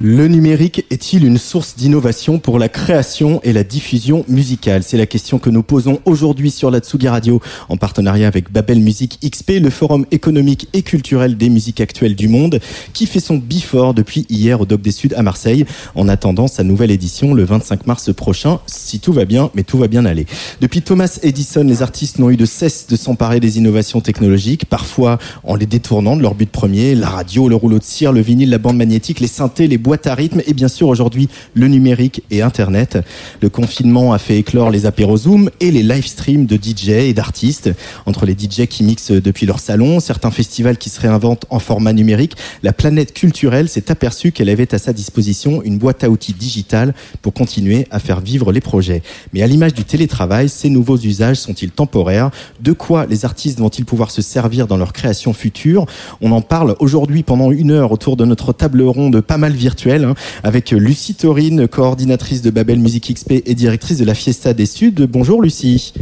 Le numérique est-il une source d'innovation pour la création et la diffusion musicale? C'est la question que nous posons aujourd'hui sur la Tsugi Radio en partenariat avec Babel Musique XP, le forum économique et culturel des musiques actuelles du monde, qui fait son bifort depuis hier au Doc des Suds à Marseille, en attendant sa nouvelle édition le 25 mars prochain, si tout va bien, mais tout va bien aller. Depuis Thomas Edison, les artistes n'ont eu de cesse de s'emparer des innovations technologiques, parfois en les détournant de leur but premier, la radio, le rouleau de cire, le vinyle, la bande magnétique, les synthés, les boîtes à rythme et bien sûr aujourd'hui le numérique et Internet. Le confinement a fait éclore les apéros Zoom et les live streams de DJ et d'artistes. Entre les DJ qui mixent depuis leur salon, certains festivals qui se réinventent en format numérique, la planète culturelle s'est aperçue qu'elle avait à sa disposition une boîte à outils digitale pour continuer à faire vivre les projets. Mais à l'image du télétravail, ces nouveaux usages sont-ils temporaires? De quoi les artistes vont-ils pouvoir se servir dans leur création future? On en parle aujourd'hui pendant une heure autour de notre table ronde pas mal virtuelle hein, avec Lucie Taurine, coordinatrice de Babel Musique XP et directrice de la Fiesta des Suds. Bonjour Lucie.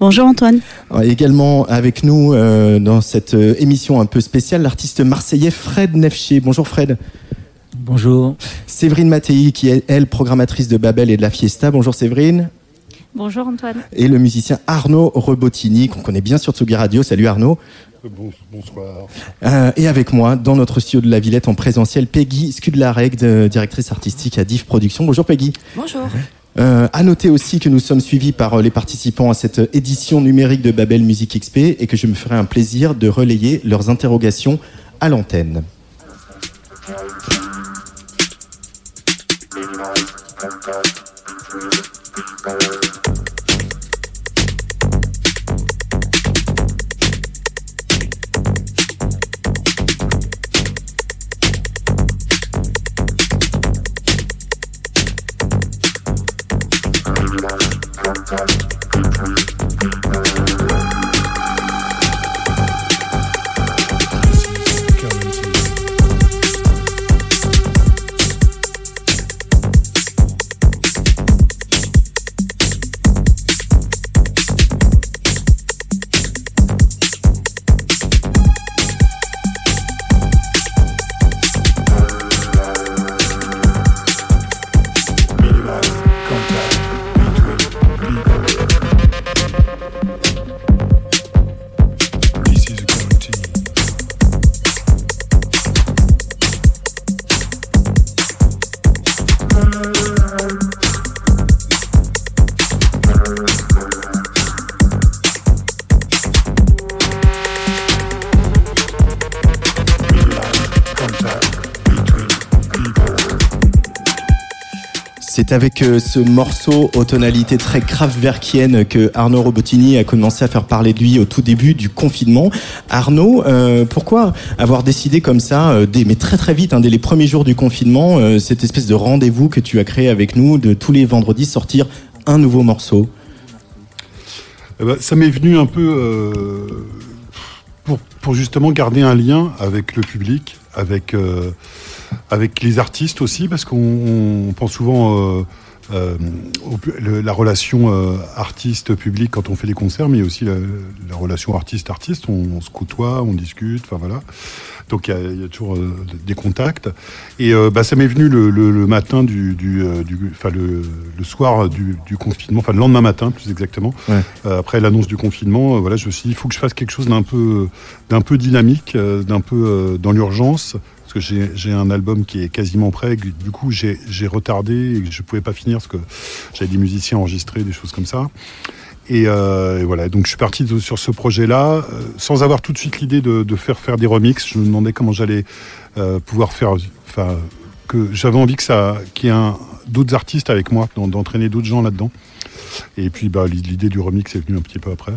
Bonjour Antoine. Également avec nous euh, dans cette euh, émission un peu spéciale, l'artiste marseillais Fred Nefché. Bonjour Fred. Bonjour. Séverine Mattei, qui est elle programmatrice de Babel et de la Fiesta. Bonjour Séverine. Bonjour Antoine. Et le musicien Arnaud Rebotini, qu'on connaît bien sur Tsugi Radio. Salut Arnaud. bonsoir. Euh, et avec moi, dans notre studio de la Villette en présentiel, Peggy Skudlarek, de- directrice artistique à Div Productions. Bonjour Peggy. Bonjour. Euh, à noter aussi que nous sommes suivis par euh, les participants à cette édition numérique de Babel Musique XP et que je me ferai un plaisir de relayer leurs interrogations à l'antenne. C'est avec euh, ce morceau aux tonalités très kraftwerkiennes que Arnaud Robotini a commencé à faire parler de lui au tout début du confinement. Arnaud, euh, pourquoi avoir décidé comme ça, euh, dès, mais très très vite, hein, dès les premiers jours du confinement, cette espèce de rendez-vous que tu as créé avec nous, de tous les vendredis sortir un nouveau morceau? Eh ben, ça m'est venu un peu pour, pour justement garder un lien avec le public, avec, avec les artistes aussi, parce qu'on on pense souvent euh, euh, la relation euh, artiste-public quand on fait des concerts, mais aussi la, relation artiste-artiste. On, se côtoie, on discute, enfin voilà. Donc il y, a toujours euh, des contacts. Et bah, ça m'est venu le, matin du, enfin le, soir du, confinement, enfin le lendemain matin plus exactement, après l'annonce du confinement. voilà, je me suis dit, il faut que je fasse quelque chose d'un peu, d'un peu dynamique, d'un peu dans l'urgence que j'ai un album qui est quasiment prêt. Du coup, j'ai retardé et je pouvais pas finir parce que j'avais des musiciens enregistrés, des choses comme ça. Euh, et, voilà, donc je suis parti sur ce projet-là, euh, sans avoir tout de suite l'idée de, faire faire des remixes. Je me demandais comment j'allais euh, pouvoir faire. Enfin, que j'avais envie que ça, qu'il y ait d'autres artistes avec moi, d'entraîner d'autres gens là-dedans. Et puis bah, l'idée du remix est venue un petit peu après,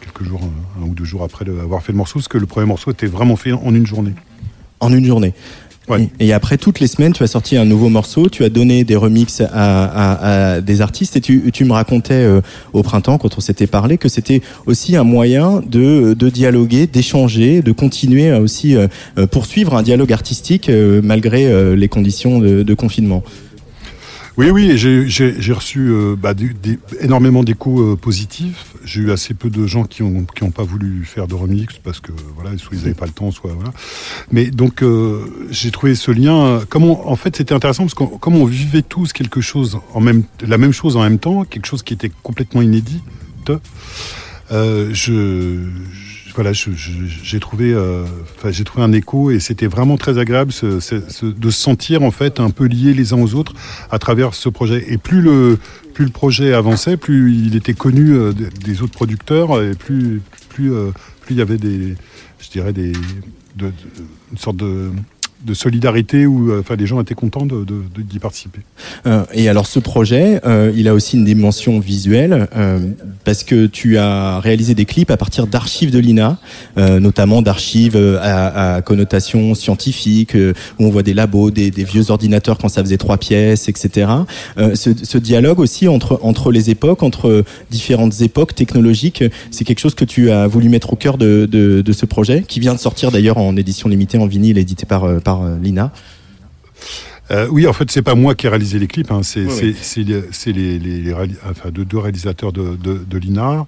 quelques jours, un ou deux jours après avoir fait le morceau, parce que le premier morceau était vraiment fait en une journée en une journée. Et, après, toutes les semaines, tu as sorti un nouveau morceau, tu as donné des remixes à, des artistes et tu, me racontais euh, au printemps, quand on s'était parlé, que c'était aussi un moyen de, dialoguer, d'échanger, de continuer à aussi euh, euh, poursuivre un dialogue artistique malgré les conditions de confinement. Oui, oui, j'ai reçu euh, bah, énormément d'échos euh, positifs. J'ai eu assez peu de gens qui n'ont qui ont pas voulu faire de remix parce que voilà, soit ils n'avaient pas le temps, soit voilà. Mais donc euh, j'ai trouvé ce lien. Comment en fait c'était intéressant parce que comme on vivait tous quelque chose en même la même chose en même temps, quelque chose qui était complètement inédit. je voilà, j'ai trouvé, euh, j'ai trouvé un écho et c'était vraiment très agréable de se sentir en fait un peu liés les uns aux autres à travers ce projet. Et plus le plus le projet avançait, plus il était connu euh, des autres producteurs et plus plus euh, plus il y avait des, je dirais des, de, une sorte de de solidarité où euh, enfin, les gens étaient contents d'y de, de, participer. Euh, et alors ce projet, euh, il a aussi une dimension visuelle parce que tu as réalisé des clips à partir d'archives de l'INA, notamment d'archives à, à, connotation scientifique, où on voit des labos, des, des, vieux ordinateurs quand ça faisait trois pièces, etc. Ce, ce, dialogue aussi entre, entre les époques, entre différentes époques technologiques, c'est quelque chose que tu as voulu mettre au cœur de, de, de ce projet, qui vient de sortir d'ailleurs en édition limitée en vinyle, édité par, par euh, Lina euh, oui, en fait, c'est pas moi qui ai réalisé les clips, hein. c'est les, les, enfin, deux réalisateurs de, de, de l'INA.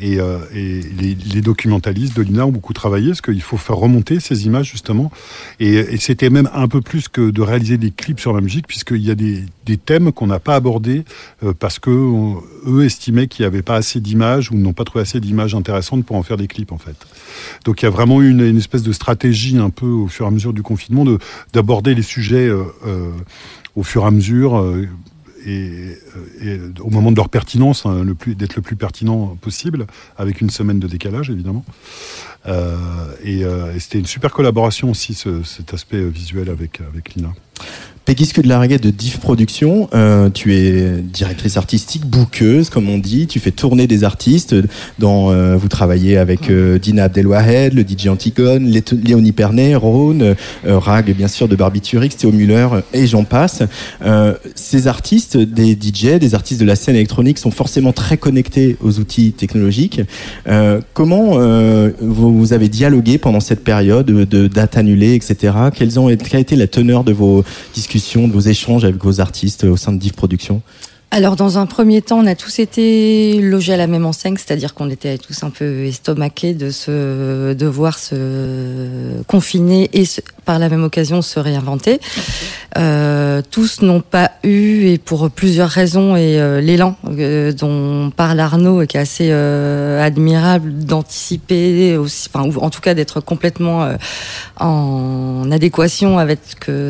Et, euh, les, documentalistes de l'INA ont beaucoup travaillé parce qu'il faut faire remonter ces images justement. Et, c'était même un peu plus que de réaliser des clips sur la musique, puisqu'il y a des, thèmes qu'on n'a pas abordés euh, parce que eux estimaient qu'il n'y avait pas assez d'images ou n'ont pas trouvé assez d'images intéressantes pour en faire des clips en fait. Donc il y a vraiment eu une, espèce de stratégie un peu au fur et à mesure du confinement d'aborder les sujets euh, euh, au fur et à mesure et, au moment de leur pertinence, hein, d'être le plus pertinent possible, avec une semaine de décalage évidemment. Euh, et, c'était une super collaboration aussi, ce, cet aspect visuel avec, avec Lina. Peggy de la Reggae de Div Productions, euh, tu es directrice artistique, bouqueuse, comme on dit. Tu fais tourner des artistes. Dans, euh, vous travaillez avec euh, Dina Abdelwahed, le DJ Antigone, Léonie Pernet, Rhône, Rag, bien sûr, de Barbiturix, Théo Muller, et j'en passe. ces artistes, des DJ, des artistes de la scène électronique, sont forcément très connectés aux outils technologiques. comment vous, avez dialogué pendant cette période de dates annulées, etc. Quelles ont, quelle a été la teneur de vos discussions de vos échanges avec vos artistes au sein de Div Productions alors dans un premier temps, on a tous été logés à la même enseigne, c'est-à-dire qu'on était tous un peu estomaqués de se devoir se confiner et par la même occasion se réinventer. Euh, tous n'ont pas eu, et pour plusieurs raisons, et euh, l'élan euh, dont parle Arnaud, qui est assez admirable d'anticiper, enfin, ou en tout cas d'être complètement en adéquation avec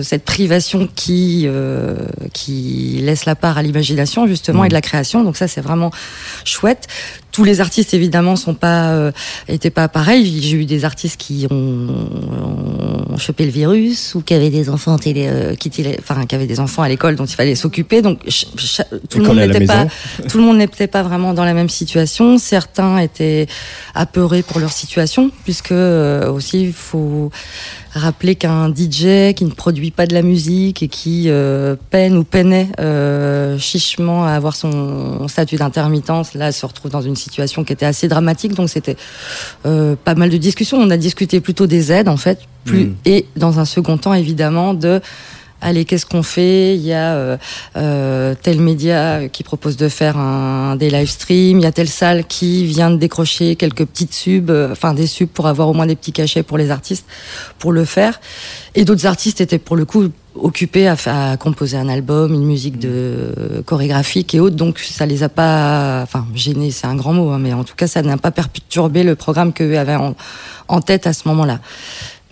cette privation qui qui laisse la part à l'imagination justement et de la création. Donc ça, c'est vraiment chouette tous les artistes évidemment sont pas euh, étaient pas pareils. J'ai eu des artistes qui ont, ont, chopé le virus ou qui avaient des enfants télé, euh, qui, enfin qui avaient des enfants à l'école dont il fallait s'occuper. Donc tout le monde n'était pas tout le monde n'était pas vraiment dans la même situation. Certains étaient apeurés pour leur situation puisque euh, aussi il faut rappeler qu'un DJ qui ne produit pas de la musique et qui euh, peine ou peinait euh, chichement à avoir son statut d'intermittence, là, se retrouve dans une situation qui était assez dramatique. Donc, c'était euh, pas mal de discussions. On a discuté plutôt des aides, en fait, plus, mm. et dans un second temps, évidemment, de allez, qu'est-ce qu'on fait? Il y a euh, euh, tel média qui propose de faire un, des live streams, il y a telle salle qui vient de décrocher quelques petites subs, euh, enfin des subs pour avoir au moins des petits cachets pour les artistes pour le faire. Et d'autres artistes étaient pour le coup occupés à, composer un album, une musique de chorégraphique et autres, donc ça les a pas, enfin gênés, c'est un grand mot, hein, mais en tout cas ça n'a pas perturbé le programme qu'eux avaient en, en tête à ce moment-là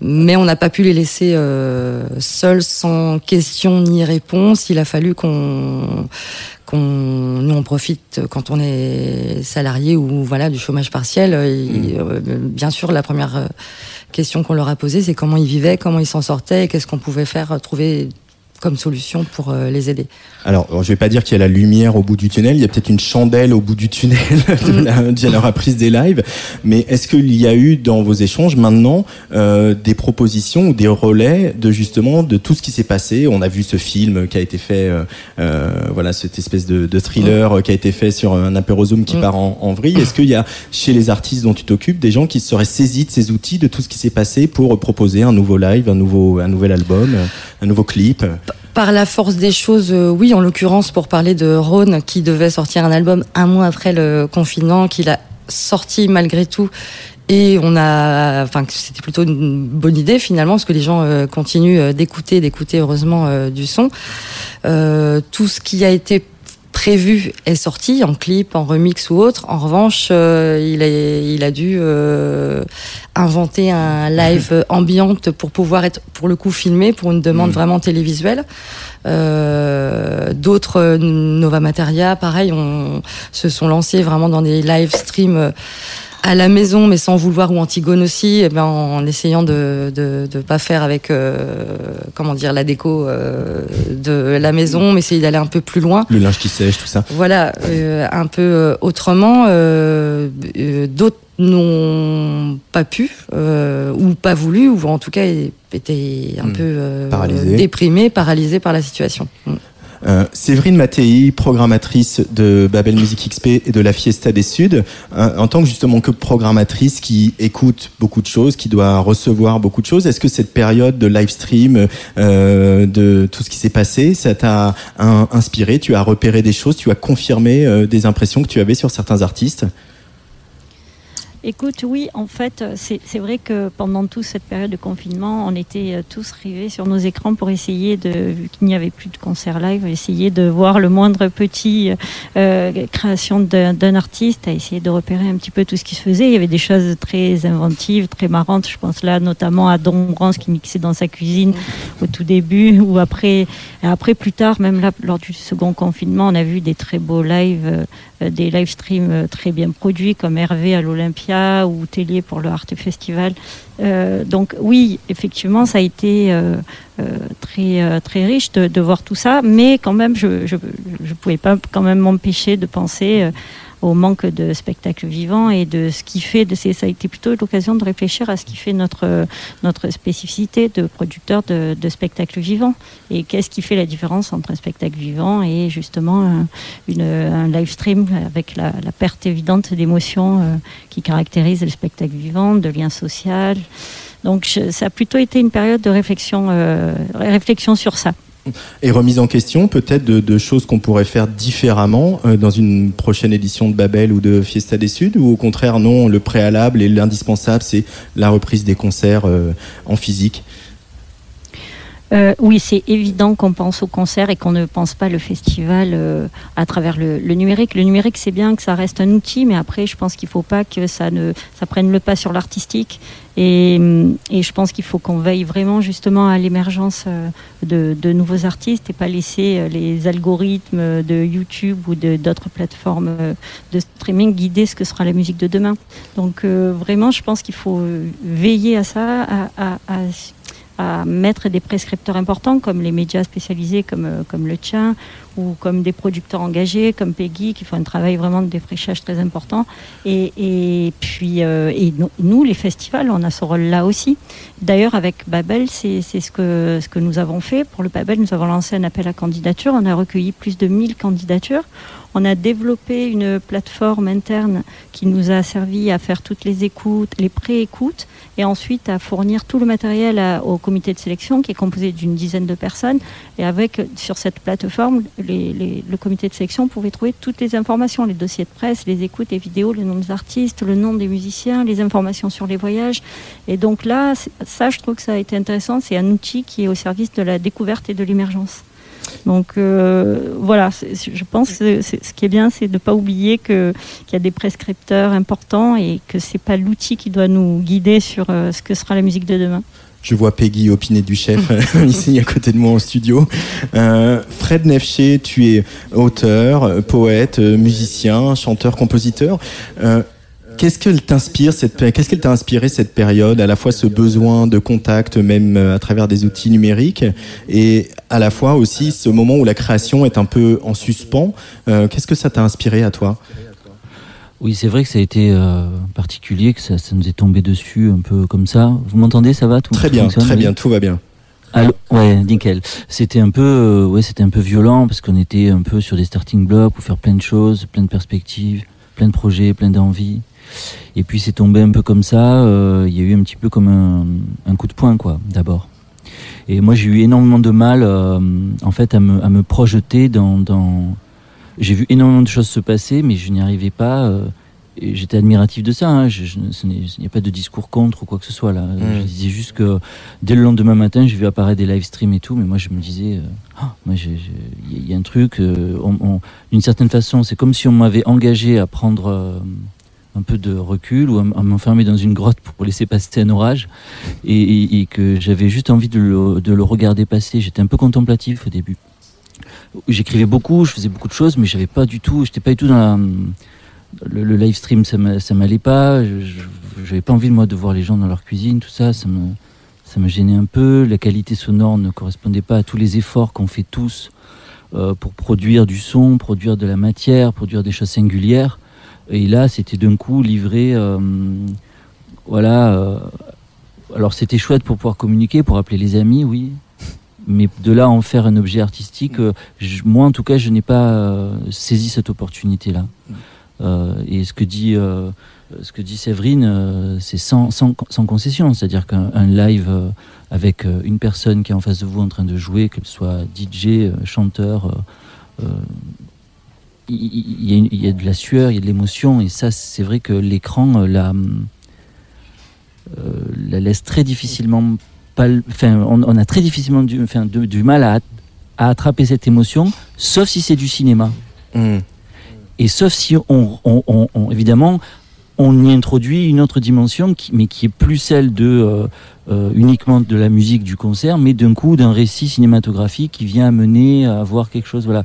mais on n'a pas pu les laisser euh, seuls sans question ni réponse. Il a fallu qu'on qu'on nous on profite quand on est salarié ou voilà du chômage partiel. Et, mmh. euh, bien sûr, la première euh, question qu'on leur a posée, c'est comment ils vivaient, comment ils s'en sortaient, et qu'est-ce qu'on pouvait faire, trouver comme solution pour euh, les aider Alors, je vais pas dire qu'il y a la lumière au bout du tunnel, il y a peut-être une chandelle au bout du tunnel de la, de la reprise des lives, mais est-ce qu'il y a eu dans vos échanges maintenant euh, des propositions ou des relais de justement de tout ce qui s'est passé? On a vu ce film qui a été fait, euh, voilà, cette espèce de, de thriller mm. qui a été fait sur un apérosome qui mm. part en, en vrille. Est-ce qu'il y a chez les artistes dont tu t'occupes des gens qui seraient saisis de ces outils, de tout ce qui s'est passé pour proposer un nouveau live, un nouveau, un nouvel album, un nouveau clip? Par la force des choses, euh, oui, en l'occurrence pour parler de Rhône qui devait sortir un album un mois après le confinement, qu'il a sorti malgré tout. Et on a, enfin, c'était plutôt une bonne idée finalement, parce que les gens euh, continuent euh, d'écouter, d'écouter heureusement du son. tout ce qui a été prévu est sorti en clip, en remix ou autre. En revanche, euh, il, a, il a dû euh, inventer un live ambiante pour pouvoir être, pour le coup, filmé pour une demande mm. vraiment télévisuelle. Euh, D'autres Nova Materia, pareil, on se sont lancés vraiment dans des live streams à la maison, mais sans vouloir, ou Antigone aussi, eh ben, en essayant de ne pas faire avec, euh, comment dire, la déco euh, de la maison, mais essayer d'aller un peu plus loin. Le linge qui sèche, tout ça. Voilà, euh, un peu autrement. D'autres n'ont pas pu, ou pas voulu, ou en tout cas étaient un hmm. peu déprimés, paralysés par la situation. Hmm. Euh, Séverine Mattei, programmatrice de Babel Music XP et de la Fiesta des Suds, euh, en tant que justement que programmatrice qui écoute beaucoup de choses, qui doit recevoir beaucoup de choses, est-ce que cette période de live stream, euh, de tout ce qui s'est passé, ça t'a inspiré Tu as repéré des choses, tu as confirmé euh, des impressions que tu avais sur certains artistes? Écoute, oui, en fait, c'est vrai que pendant toute cette période de confinement, on était euh, tous rivés sur nos écrans pour essayer de, vu qu'il n'y avait plus de concert live, essayer de voir le moindre petit euh, création d'un artiste, à essayer de repérer un petit peu tout ce qui se faisait. Il y avait des choses très inventives, très marrantes. Je pense là notamment à Don Rance qui mixait dans sa cuisine au tout début, ou après, après plus tard, même là, lors du second confinement, on a vu des très beaux lives, euh, des live streams très bien produits comme Hervé à l'Olympia ou Tellier pour le Art Festival. Euh, donc oui, effectivement, ça a été euh, euh, très très riche de, voir tout ça, mais quand même, je ne pouvais pas quand même m'empêcher de penser au manque de spectacles vivants et de ce qui fait, de, ça a été plutôt l'occasion de réfléchir à ce qui fait notre, notre spécificité de producteur de, spectacles vivants et qu'est-ce qui fait la différence entre un spectacle vivant et justement une, un live stream avec la, la perte évidente d'émotions euh, qui caractérise le spectacle vivant, de lien social. Donc ça a plutôt été une période de réflexion, euh, réflexion sur ça et remise en question peut-être de, choses qu'on pourrait faire différemment euh, dans une prochaine édition de Babel ou de Fiesta des Suds ou au contraire non, le préalable et l'indispensable c'est la reprise des concerts euh, en physique euh, oui, c'est évident qu'on pense au concert et qu'on ne pense pas le festival à travers le, numérique. Le numérique, c'est bien que ça reste un outil, mais après, je pense qu'il ne faut pas que ça ne ça prenne le pas sur l'artistique et, je pense qu'il faut qu'on veille vraiment justement à l'émergence euh, de, nouveaux artistes et pas laisser euh, les algorithmes de YouTube ou d'autres plateformes euh, de streaming guider ce que sera la musique de demain. Donc vraiment, je pense qu'il faut veiller à ça, à, à mettre des prescripteurs importants comme les médias spécialisés comme, euh, comme le tien ou comme des producteurs engagés comme Peggy qui font un travail vraiment de défrichage très important. Et, et puis, euh, et nous, les festivals, on a ce rôle-là aussi. D'ailleurs, avec Babel, c'est ce que, ce que nous avons fait. Pour le Babel, nous avons lancé un appel à candidature. On a recueilli plus de 1000 candidatures. On a développé une plateforme interne qui nous a servi à faire toutes les écoutes, les pré-écoutes, et ensuite à fournir tout le matériel au comité de sélection qui est composé d'une dizaine de personnes. Et avec, sur cette plateforme, le comité de sélection pouvait trouver toutes les informations, les dossiers de presse, les écoutes, les vidéos, le nom des artistes, le nom des musiciens, les informations sur les voyages. Et donc là, ça, je trouve que ça a été intéressant. C'est un outil qui est au service de la découverte et de l'émergence. Donc euh, voilà, je pense que ce qui est bien, c'est de ne pas oublier qu'il y a des prescripteurs importants et que ce n'est pas l'outil qui doit nous guider sur euh, ce que sera la musique de demain. Je vois Peggy opiner du chef ici à côté de moi en studio. Euh, Fred Nefché, tu es auteur, poète, musicien, chanteur, compositeur. Qu'est-ce qu'elle t'inspire cette qu'est-ce qu'elle t'a inspiré cette période à la fois ce besoin de contact même euh, à travers des outils numériques et à la fois aussi ce moment où la création est un peu en suspens euh, qu'est-ce que ça t'a inspiré à toi? Oui, c'est vrai que ça a été euh, particulier, que ça, nous est tombé dessus un peu comme ça. Vous m'entendez, ça va? Tout Très bien, très bien, tout va bien. Allô? Ouais, nickel. C'était un peu, ouais, c'était un peu violent parce qu'on était un peu sur des starting blocks pour faire plein de choses, plein de perspectives, plein de projets, plein d'envies. Et puis c'est tombé un peu comme ça. Euh, il y a eu un petit peu comme un, coup de poing, quoi, d'abord. Et moi, j'ai eu énormément de mal, euh, en fait, à me, à me projeter dans. dans... J'ai vu énormément de choses se passer, mais je n'y arrivais pas. Euh, j'étais admiratif de ça. Hein. il n'y a pas de discours contre ou quoi que ce soit là. Mmh. Je disais juste que dès le lendemain matin, j'ai vu apparaître des live streams et tout, mais moi je me disais, ah, il y, a un truc. D'une certaine façon, c'est comme si on m'avait engagé à prendre un peu de recul ou à, m'enfermer dans une grotte pour laisser passer un orage et, que j'avais juste envie de le, regarder passer. J'étais un peu contemplatif au début. J'écrivais beaucoup, je faisais beaucoup de choses, mais j'avais pas du tout, j'étais pas du tout dans le, live stream, ça m'allait pas. J'avais pas envie moi de voir les gens dans leur cuisine, tout ça, ça me, ça me gênait un peu. La qualité sonore ne correspondait pas à tous les efforts qu'on fait tous euh, pour produire du son, produire de la matière, produire des choses singulières. Et là, c'était d'un coup livré. Euh, voilà. Euh, alors, c'était chouette pour pouvoir communiquer, pour appeler les amis, oui. Mais de là en faire un objet artistique, euh, moi en tout cas, je n'ai pas saisi cette opportunité-là. et ce que dit, ce que dit Séverine, c'est sans, sans, sans, concession. C'est-à-dire qu'un live avec une personne qui est en face de vous en train de jouer, qu'elle soit DJ, chanteur, il y, a de la sueur, il y a de l'émotion, et ça, c'est vrai que l'écran euh, la, euh, la laisse très difficilement. Enfin, on, a très difficilement du, enfin, du mal à, à, attraper cette émotion, sauf si c'est du cinéma. Hmm. Et sauf si on, on, évidemment, on y introduit une autre dimension, qui, mais qui est plus celle de euh, uniquement de la musique du concert, mais d'un coup d'un récit cinématographique qui vient amener à voir quelque chose. Voilà.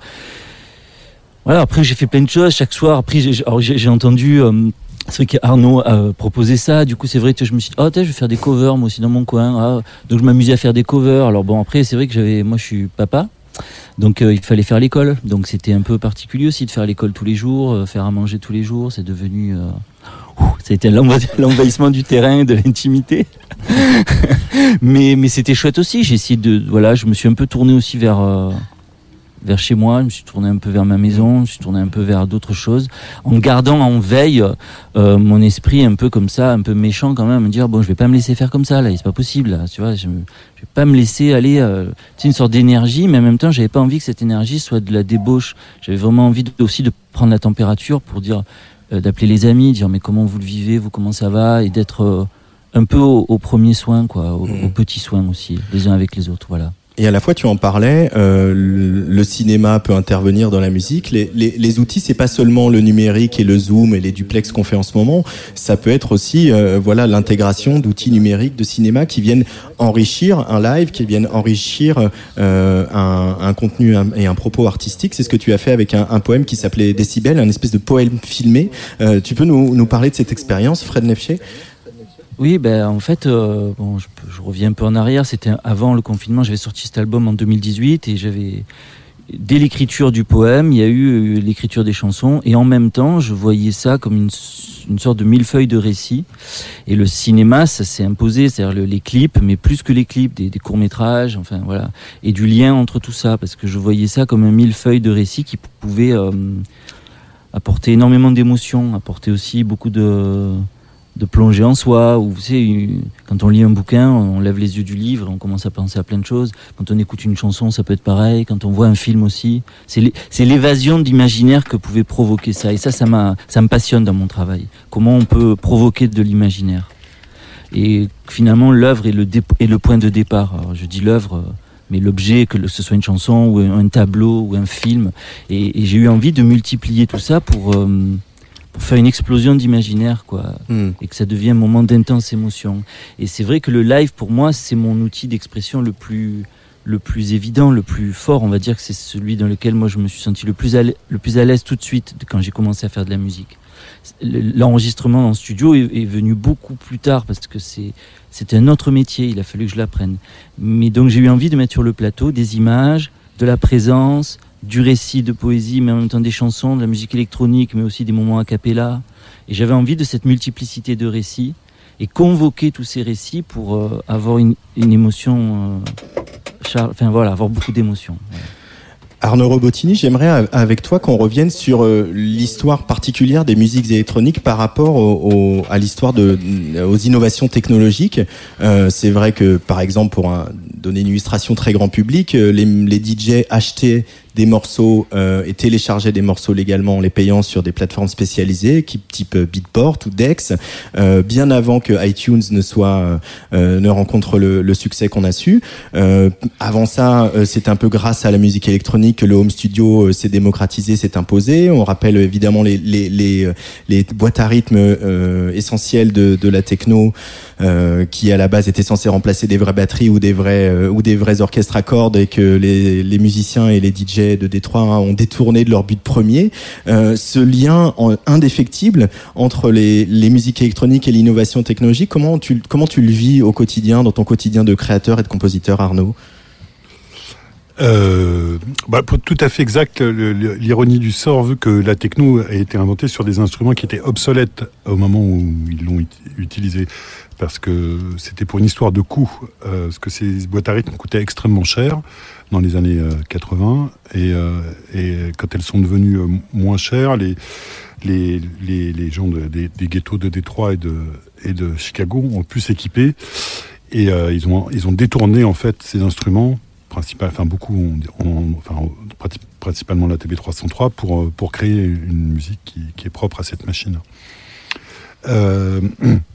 Voilà, après j'ai fait plein de choses chaque soir. Après j'ai entendu. Euh, c'est vrai qu'Arnaud a proposé ça. Du coup, c'est vrai que je me suis dit, oh, je vais faire des covers, moi aussi, dans mon coin. Ah. Donc, je m'amusais à faire des covers. Alors, bon, après, c'est vrai que j'avais, moi, je suis papa. Donc, euh, il fallait faire l'école. Donc, c'était un peu particulier aussi de faire l'école tous les jours, euh, faire à manger tous les jours. C'est devenu, a été l'envahissement du terrain, de l'intimité. mais, mais c'était chouette aussi. J'ai essayé de, voilà, je me suis un peu tourné aussi vers, vers chez moi, je me suis tourné un peu vers ma maison, je me suis tourné un peu vers d'autres choses, en gardant en veille euh, mon esprit un peu comme ça, un peu méchant quand même, me dire bon, je vais pas me laisser faire comme ça là, c'est pas possible, là, tu vois, je, ne vais pas me laisser aller, euh, c'est une sorte d'énergie, mais en même temps, j'avais pas envie que cette énergie soit de la débauche. J'avais vraiment envie aussi de prendre la température pour dire, euh, d'appeler les amis, dire mais comment vous le vivez, vous comment ça va, et d'être un peu au, premier soin, quoi, au, mmh. au petit soin aussi, les uns avec les autres, voilà. Et à la fois, tu en parlais, euh, le cinéma peut intervenir dans la musique. Les, les, les outils, c'est pas seulement le numérique et le zoom et les duplex qu'on fait en ce moment. Ça peut être aussi, euh, voilà, l'intégration d'outils numériques de cinéma qui viennent enrichir un live, qui viennent enrichir euh, un, un, contenu et un propos artistique. C'est ce que tu as fait avec un, un poème qui s'appelait Décibel, un espèce de poème filmé. Euh, tu peux nous, nous parler de cette expérience, Fred Nefché? Oui, ben, en fait, euh, bon, je, reviens un peu en arrière. C'était avant le confinement. J'avais sorti cet album en 2018 et j'avais, dès l'écriture du poème, il y a eu l'écriture des chansons et en même temps, je voyais ça comme une, une sorte de millefeuille de récit. Et le cinéma, ça s'est imposé, c'est-à-dire les clips, mais plus que les clips, des, courts métrages, enfin voilà, et du lien entre tout ça, parce que je voyais ça comme un millefeuille de récit qui pouvait euh, apporter énormément d'émotions, apporter aussi beaucoup de, de plongée en soi. Ou vous savez, quand on lit un bouquin, on lève les yeux du livre, on commence à penser à plein de choses. Quand on écoute une chanson, ça peut être pareil. Quand on voit un film aussi, c'est l'évasion d'imaginaire que pouvait provoquer ça. Et ça, ça, ça me passionne dans mon travail. Comment on peut provoquer de l'imaginaire. Et finalement, l'œuvre est le, est le point de départ. Je dis l'œuvre mais l'objet, que ce soit une chanson ou un tableau ou un film. Et, j'ai eu envie de multiplier tout ça pour, euh, pour faire une explosion d'imaginaire, quoi, hmm. et que ça devienne un moment d'intense émotion. Et c'est vrai que le live, pour moi, c'est mon outil d'expression le plus le plus évident, le plus fort, on va dire que c'est celui dans lequel moi je me suis senti le plus à l'aise tout de suite quand j'ai commencé à faire de la musique l'enregistrement en studio est, venu beaucoup plus tard parce que c'est c'était un autre métier, il a fallu que je l'apprenne. Mais donc j'ai eu envie de mettre sur le plateau des images, de la présence, du récit de poésie, mais en même temps des chansons, de la musique électronique, mais aussi des moments a cappella. Et j'avais envie de cette multiplicité de récits et convoquer tous ces récits pour euh, avoir une, émotion, euh, enfin voilà, avoir beaucoup d'émotions. Arnaud Robotini, j'aimerais avec toi qu'on revienne sur euh, l'histoire particulière des musiques électroniques par rapport à l'histoire de aux innovations technologiques. Euh, c'est vrai que par exemple pour donner une illustration très grand public, les, les DJ achetaient des morceaux euh, et télécharger des morceaux légalement en les payant sur des plateformes spécialisées type Beatport ou Dex euh, bien avant que iTunes ne soit euh, ne rencontre le, le succès qu'on a su. Euh, avant ça euh, c'est un peu grâce à la musique électronique que le home studio s'est démocratisé s'est imposé. On rappelle évidemment les les les, les boîtes à rythme essentielles de, de la techno qui à la base étaient censées remplacer des vraies batteries ou des vrais ou des vrais orchestres à cordes et que les, les musiciens et les DJ de Détroit hein, ont détourné de leur but premier. Euh, ce lien indéfectible entre les, musiques électroniques et l'innovation technologique, comment tu, comment tu le vis au quotidien, dans ton quotidien de créateur et de compositeur, Arnaud? Euh, bah, pour tout à fait exact, l'ironie du sort veut que la techno a été inventée sur des instruments qui étaient obsolètes au moment où ils l'ont utilisé, parce que c'était pour une histoire de coût, euh, parce que ces boîtes à rythme coûtaient extrêmement cher dans les années 80. Euh, et, euh, et quand elles sont devenues euh, moins chères, les, les, les, les gens des, des, ghettos de Détroit et de, et de Chicago ont pu s'équiper. Et ils, ont, ils ont détourné en fait ces instruments, enfin beaucoup, enfin, principalement la TB303, pour, pour créer une musique qui, qui est propre à cette machine.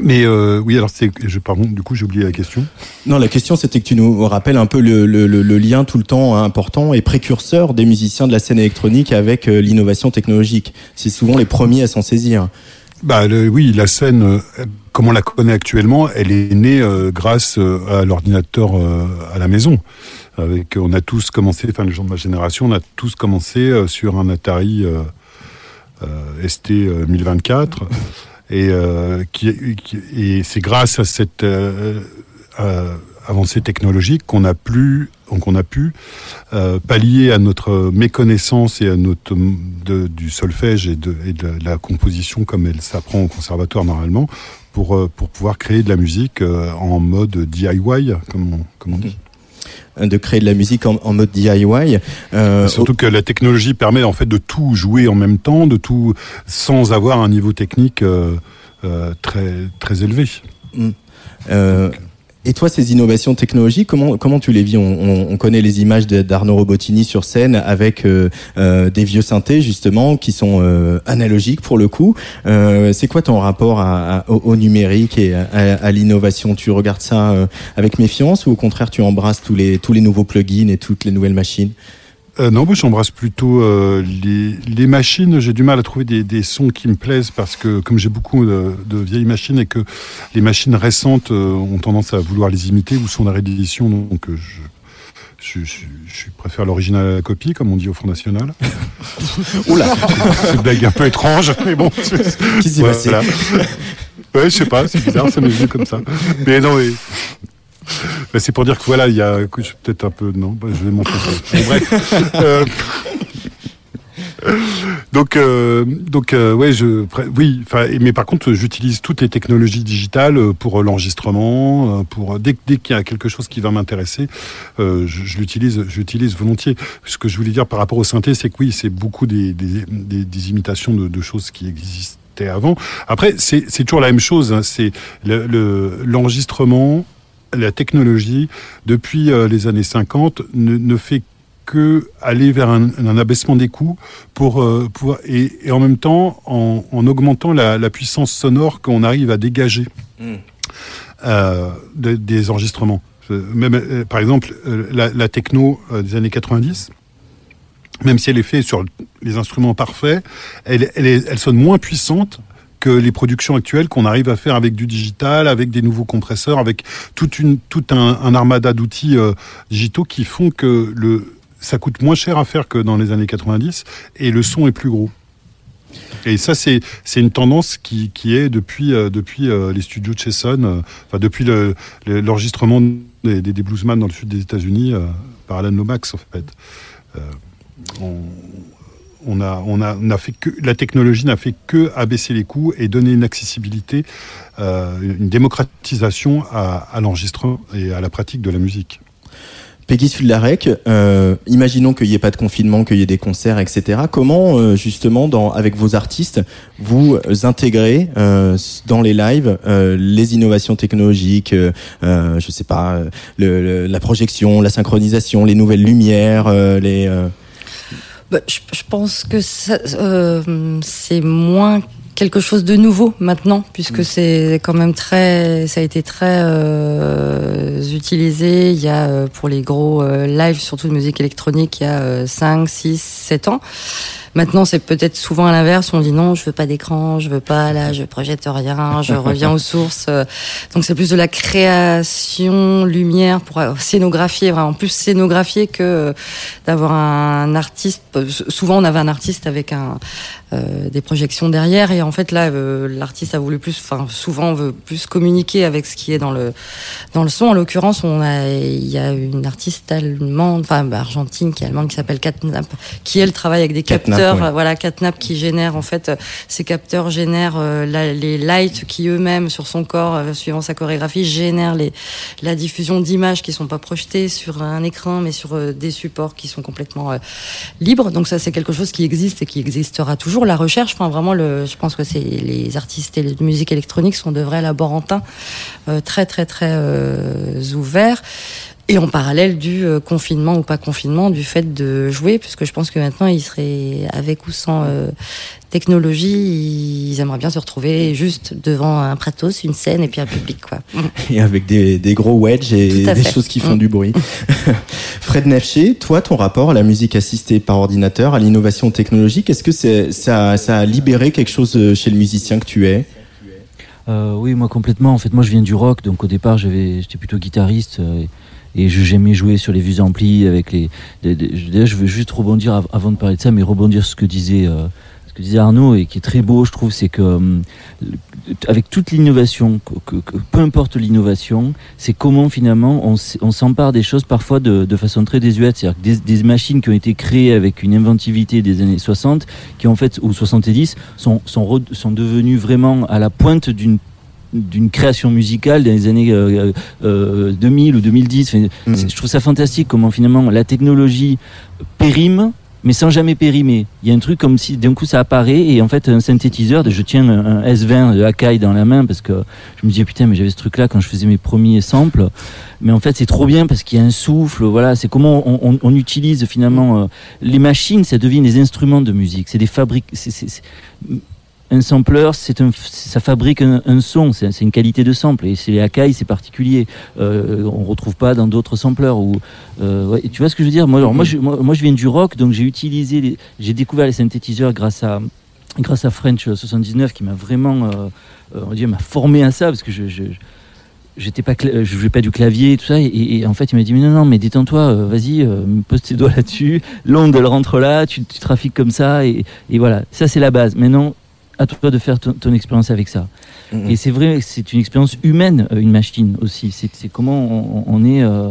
Mais euh, oui, alors c'est, je pardon, du coup j'ai oublié la question. Non, la question c'était que tu nous rappelles un peu le, le, le, lien tout le temps important et précurseur des musiciens de la scène électronique avec euh, l'innovation technologique. C'est souvent les premiers à s'en saisir. Bah oui, la scène, euh, comme on la connaît actuellement, elle est née grâce à l'ordinateur à la maison. Avec, on a tous commencé, enfin les gens de ma génération, on a tous commencé sur un Atari ST 1024. Et, euh, et c'est grâce à cette euh, euh, avancée technologique qu'on a pu pallier à notre méconnaissance et à notre du solfège et de, la composition comme elle s'apprend au conservatoire normalement pour pouvoir créer de la musique en mode DIY comme on, comme on dit de créer de la musique en, mode DIY. Euh, surtout que la technologie permet en fait de tout jouer en même temps, de tout sans avoir un niveau technique euh, euh, très très élevé. Mm. Et toi, ces innovations technologiques, comment comment tu les vis on, on, connaît les images d'Arnaud Robotini sur scène avec euh, euh, des vieux synthés justement qui sont euh, analogiques pour le coup. Euh, c'est quoi ton rapport à, au, numérique et à, à l'innovation? Tu regardes ça avec méfiance ou au contraire tu embrasses tous les tous les nouveaux plugins et toutes les nouvelles machines? Euh, non, moi j'embrasse plutôt euh, les, les, machines. J'ai du mal à trouver des, des, sons qui me plaisent parce que comme j'ai beaucoup de, de, vieilles machines et que les machines récentes euh, ont tendance à vouloir les imiter ou sont la réédition, donc je, je, je, je, préfère l'original à la copie, comme on dit au Front National. Oula C'est une blague un peu étrange, mais bon. Qui s'y voilà. Ouais, je sais pas, c'est bizarre, ça m'est venu comme ça. Mais non, mais c'est pour dire que voilà, il y a peut-être un peu. Non, bah, je vais m'enfoncer. Bref. Euh, donc, euh, donc euh, ouais, je, oui, mais par contre, j'utilise toutes les technologies digitales pour l'enregistrement, pour dès, dès qu'il y a quelque chose qui va m'intéresser, je, je l'utilise, j'utilise volontiers. Ce que je voulais dire par rapport au synthé, c'est que oui, c'est beaucoup des, des, des, imitations de, de, choses qui existaient avant. Après, c'est toujours la même chose. Hein, c'est l'enregistrement. Le, la technologie, depuis les années 50, ne, ne fait que aller vers un, un abaissement des coûts pour, euh, pour et, et, en même temps en, en augmentant la, la, puissance sonore qu'on arrive à dégager mm. euh, de, des enregistrements. Même, euh, par exemple, euh, la, la, techno euh, des années 90, même si elle est faite sur les instruments parfaits, elle, elle, est, elle sonne moins puissante que les productions actuelles qu'on arrive à faire avec du digital, avec des nouveaux compresseurs, avec toute une, tout un, armada d'outils euh, digitaux qui font que le, ça coûte moins cher à faire que dans les années 90 et le son est plus gros. Et ça, c'est une tendance qui, qui, est depuis, euh, depuis euh, les studios de chez Son, euh, enfin, depuis l'enregistrement le, des, des, bluesman dans le sud des États-Unis par Alan Lomax, fait. On, a, on, a, on a fait que la technologie n'a fait que abaisser les coûts et donner une accessibilité, une démocratisation à, à l'enregistrement et à la pratique de la musique. Peggy Sudlarek, euh, imaginons qu'il n'y ait pas de confinement, qu'il y ait des concerts, etc. Comment, euh, justement, dans, avec vos artistes, vous intégrez euh, dans les lives euh, les innovations technologiques, euh, je sais pas, le, le, la projection, la synchronisation, les nouvelles lumières, les... Bah, je, je, pense que c'est moins quelque chose de nouveau maintenant, puisque mmh. c'est quand même très, ça a été très euh, utilisé. Il y a euh, pour les gros euh, lives, surtout de musique électronique, il y a 5, 6, 7 ans. Maintenant, c'est peut-être souvent à l'inverse. On dit non, je veux pas d'écran, je veux pas là, je projette rien, je reviens aux sources. Donc c'est plus de la création lumière pour scénographier, vraiment plus scénographier que d'avoir un artiste. Souvent, on avait un artiste avec un euh, des projections derrière et en fait là euh, l'artiste a voulu plus enfin souvent on veut plus communiquer avec ce qui est dans le dans le son en l'occurrence on a il y a une artiste allemande enfin argentine qui est allemande qui s'appelle Catnap qui elle travaille avec des Catnap, capteurs ouais. voilà Catnap qui génère en fait ces capteurs génèrent euh, la, les lights qui eux-mêmes sur son corps euh, suivant sa chorégraphie génèrent les la diffusion d'images qui sont pas projetées sur un écran mais sur euh, des supports qui sont complètement libres donc ça c'est quelque chose qui existe et qui existera toujours la recherche. Enfin, vraiment, le, je pense que c'est les artistes et de musique électronique sont de vrais laborantins euh, très, très, très euh, ouverts. Et en parallèle du euh, confinement ou pas confinement, du fait de jouer, puisque je pense que maintenant, ils seraient avec ou sans euh, technologie, ils aimeraient bien se retrouver juste devant un pratos, une scène et puis un public. Quoi. Et avec des, des gros wedges et des fait. choses qui font mmh. du bruit. Fred Nefché, toi, ton rapport à la musique assistée par ordinateur, à l'innovation technologique, est-ce que c'est, ça, ça a libéré quelque chose euh, chez le musicien que tu es? Euh, Oui, moi complètement. En fait, moi je viens du rock, donc au départ j'étais plutôt guitariste. Euh, et j'aimais jouer sur les vieux amplis avec les. D'ailleurs, je veux juste rebondir avant de parler de ça, mais rebondir sur ce que disait. Euh, ce que disait Arnaud et qui est très beau, je trouve, c'est que euh, avec toute l'innovation, que, peu importe l'innovation, c'est comment finalement on, s'empare des choses parfois de, de façon très désuète. C'est-à-dire des, des, machines qui ont été créées avec une inventivité des années 60, qui en fait, ou 70, sont, sont, sont devenues vraiment à la pointe d'une d'une création musicale dans les années euh, euh, 2000 ou 2010. Enfin, mmh. Je trouve ça fantastique comment finalement la technologie périme mais sans jamais périmer. Il y a un truc comme si d'un coup ça apparaît et en fait un synthétiseur, je tiens un, un S20 de Akai dans la main parce que je me disais putain mais j'avais ce truc là quand je faisais mes premiers samples. Mais en fait c'est trop bien parce qu'il y a un souffle, voilà, c'est comment on, on, on, utilise finalement euh, les machines, ça devient des instruments de musique, c'est des fabriques, un sampler, c'est un, ça fabrique un, son, c'est une qualité de sample. Et c'est les Akai, c'est particulier. Euh, on retrouve pas dans d'autres sampleurs. Ou euh, tu vois ce que je veux dire? Moi, je, viens du rock, donc j'ai utilisé, j'ai découvert les synthétiseurs grâce à grâce à French 79 qui m'a vraiment, euh, on va dire, m'a formé à ça parce que je, je j'étais pas je jouais pas du clavier et tout ça et, en fait il m'a dit mais non non mais détends-toi euh, vas-y euh, pose tes doigts là-dessus l'onde elle rentre là tu, tu trafiques comme ça et, et voilà ça c'est la base maintenant à toi de faire ton, ton expérience avec ça. Mmh. Et c'est vrai, c'est une expérience humaine, euh, une machine aussi. C'est comment on, on est, euh,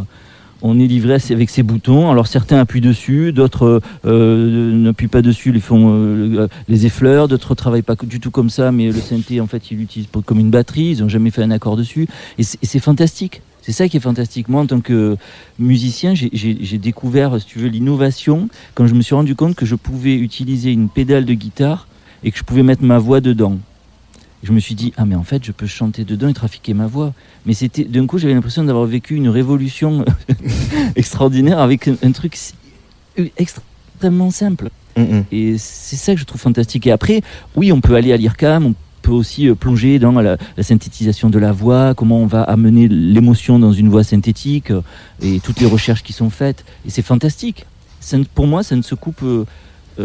on est livré avec ces boutons. Alors certains appuient dessus, d'autres euh, n'appuient pas dessus, les font euh, les effleurs, d'autres travaillent pas du tout comme ça, mais le synthé en fait ils l'utilisent comme une batterie, ils n'ont jamais fait un accord dessus, et c'est fantastique. C'est ça qui est fantastique. Moi, en tant que musicien, j'ai découvert, si tu veux, l'innovation quand je me suis rendu compte que je pouvais utiliser une pédale de guitare et que je pouvais mettre ma voix dedans. Je me suis dit, ah mais en fait, je peux chanter dedans et trafiquer ma voix. Mais c'était, d'un coup, j'avais l'impression d'avoir vécu une révolution extraordinaire avec un, truc extrêmement simple. Et c'est ça que je trouve fantastique. Et après, oui, on peut aller à l'IRCAM, on peut aussi euh, plonger dans la, synthétisation de la voix, comment on va amener l'émotion dans une voix synthétique euh, et toutes les recherches qui sont faites. Et c'est fantastique. pour moi, ça ne se coupe.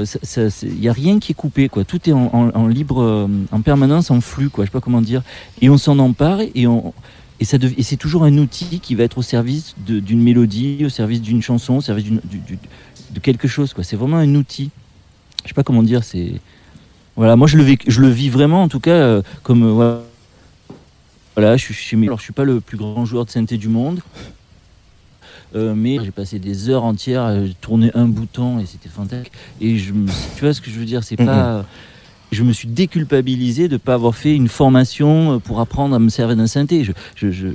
Il euh, n'y a rien qui est coupé, quoi. Tout est en, libre, en permanence, en flux, quoi. Je sais pas comment dire. Et on s'en empare et on. Et, ça c'est toujours un outil qui va être au service d'une mélodie, au service d'une chanson, au service de quelque chose. Quoi. C'est vraiment un outil. Je sais pas comment dire. C'est voilà, moi je le, vis, je le vis vraiment en tout cas euh, comme euh, voilà. je suis Alors je suis pas le plus grand joueur de synthé du monde, euh, mais j'ai passé des heures entières à tourner un bouton et c'était fantastique. Et je, tu vois ce que je veux dire, c'est pas je me suis déculpabilisé de ne pas avoir fait une formation pour apprendre à me servir d'un synthé. Je, je,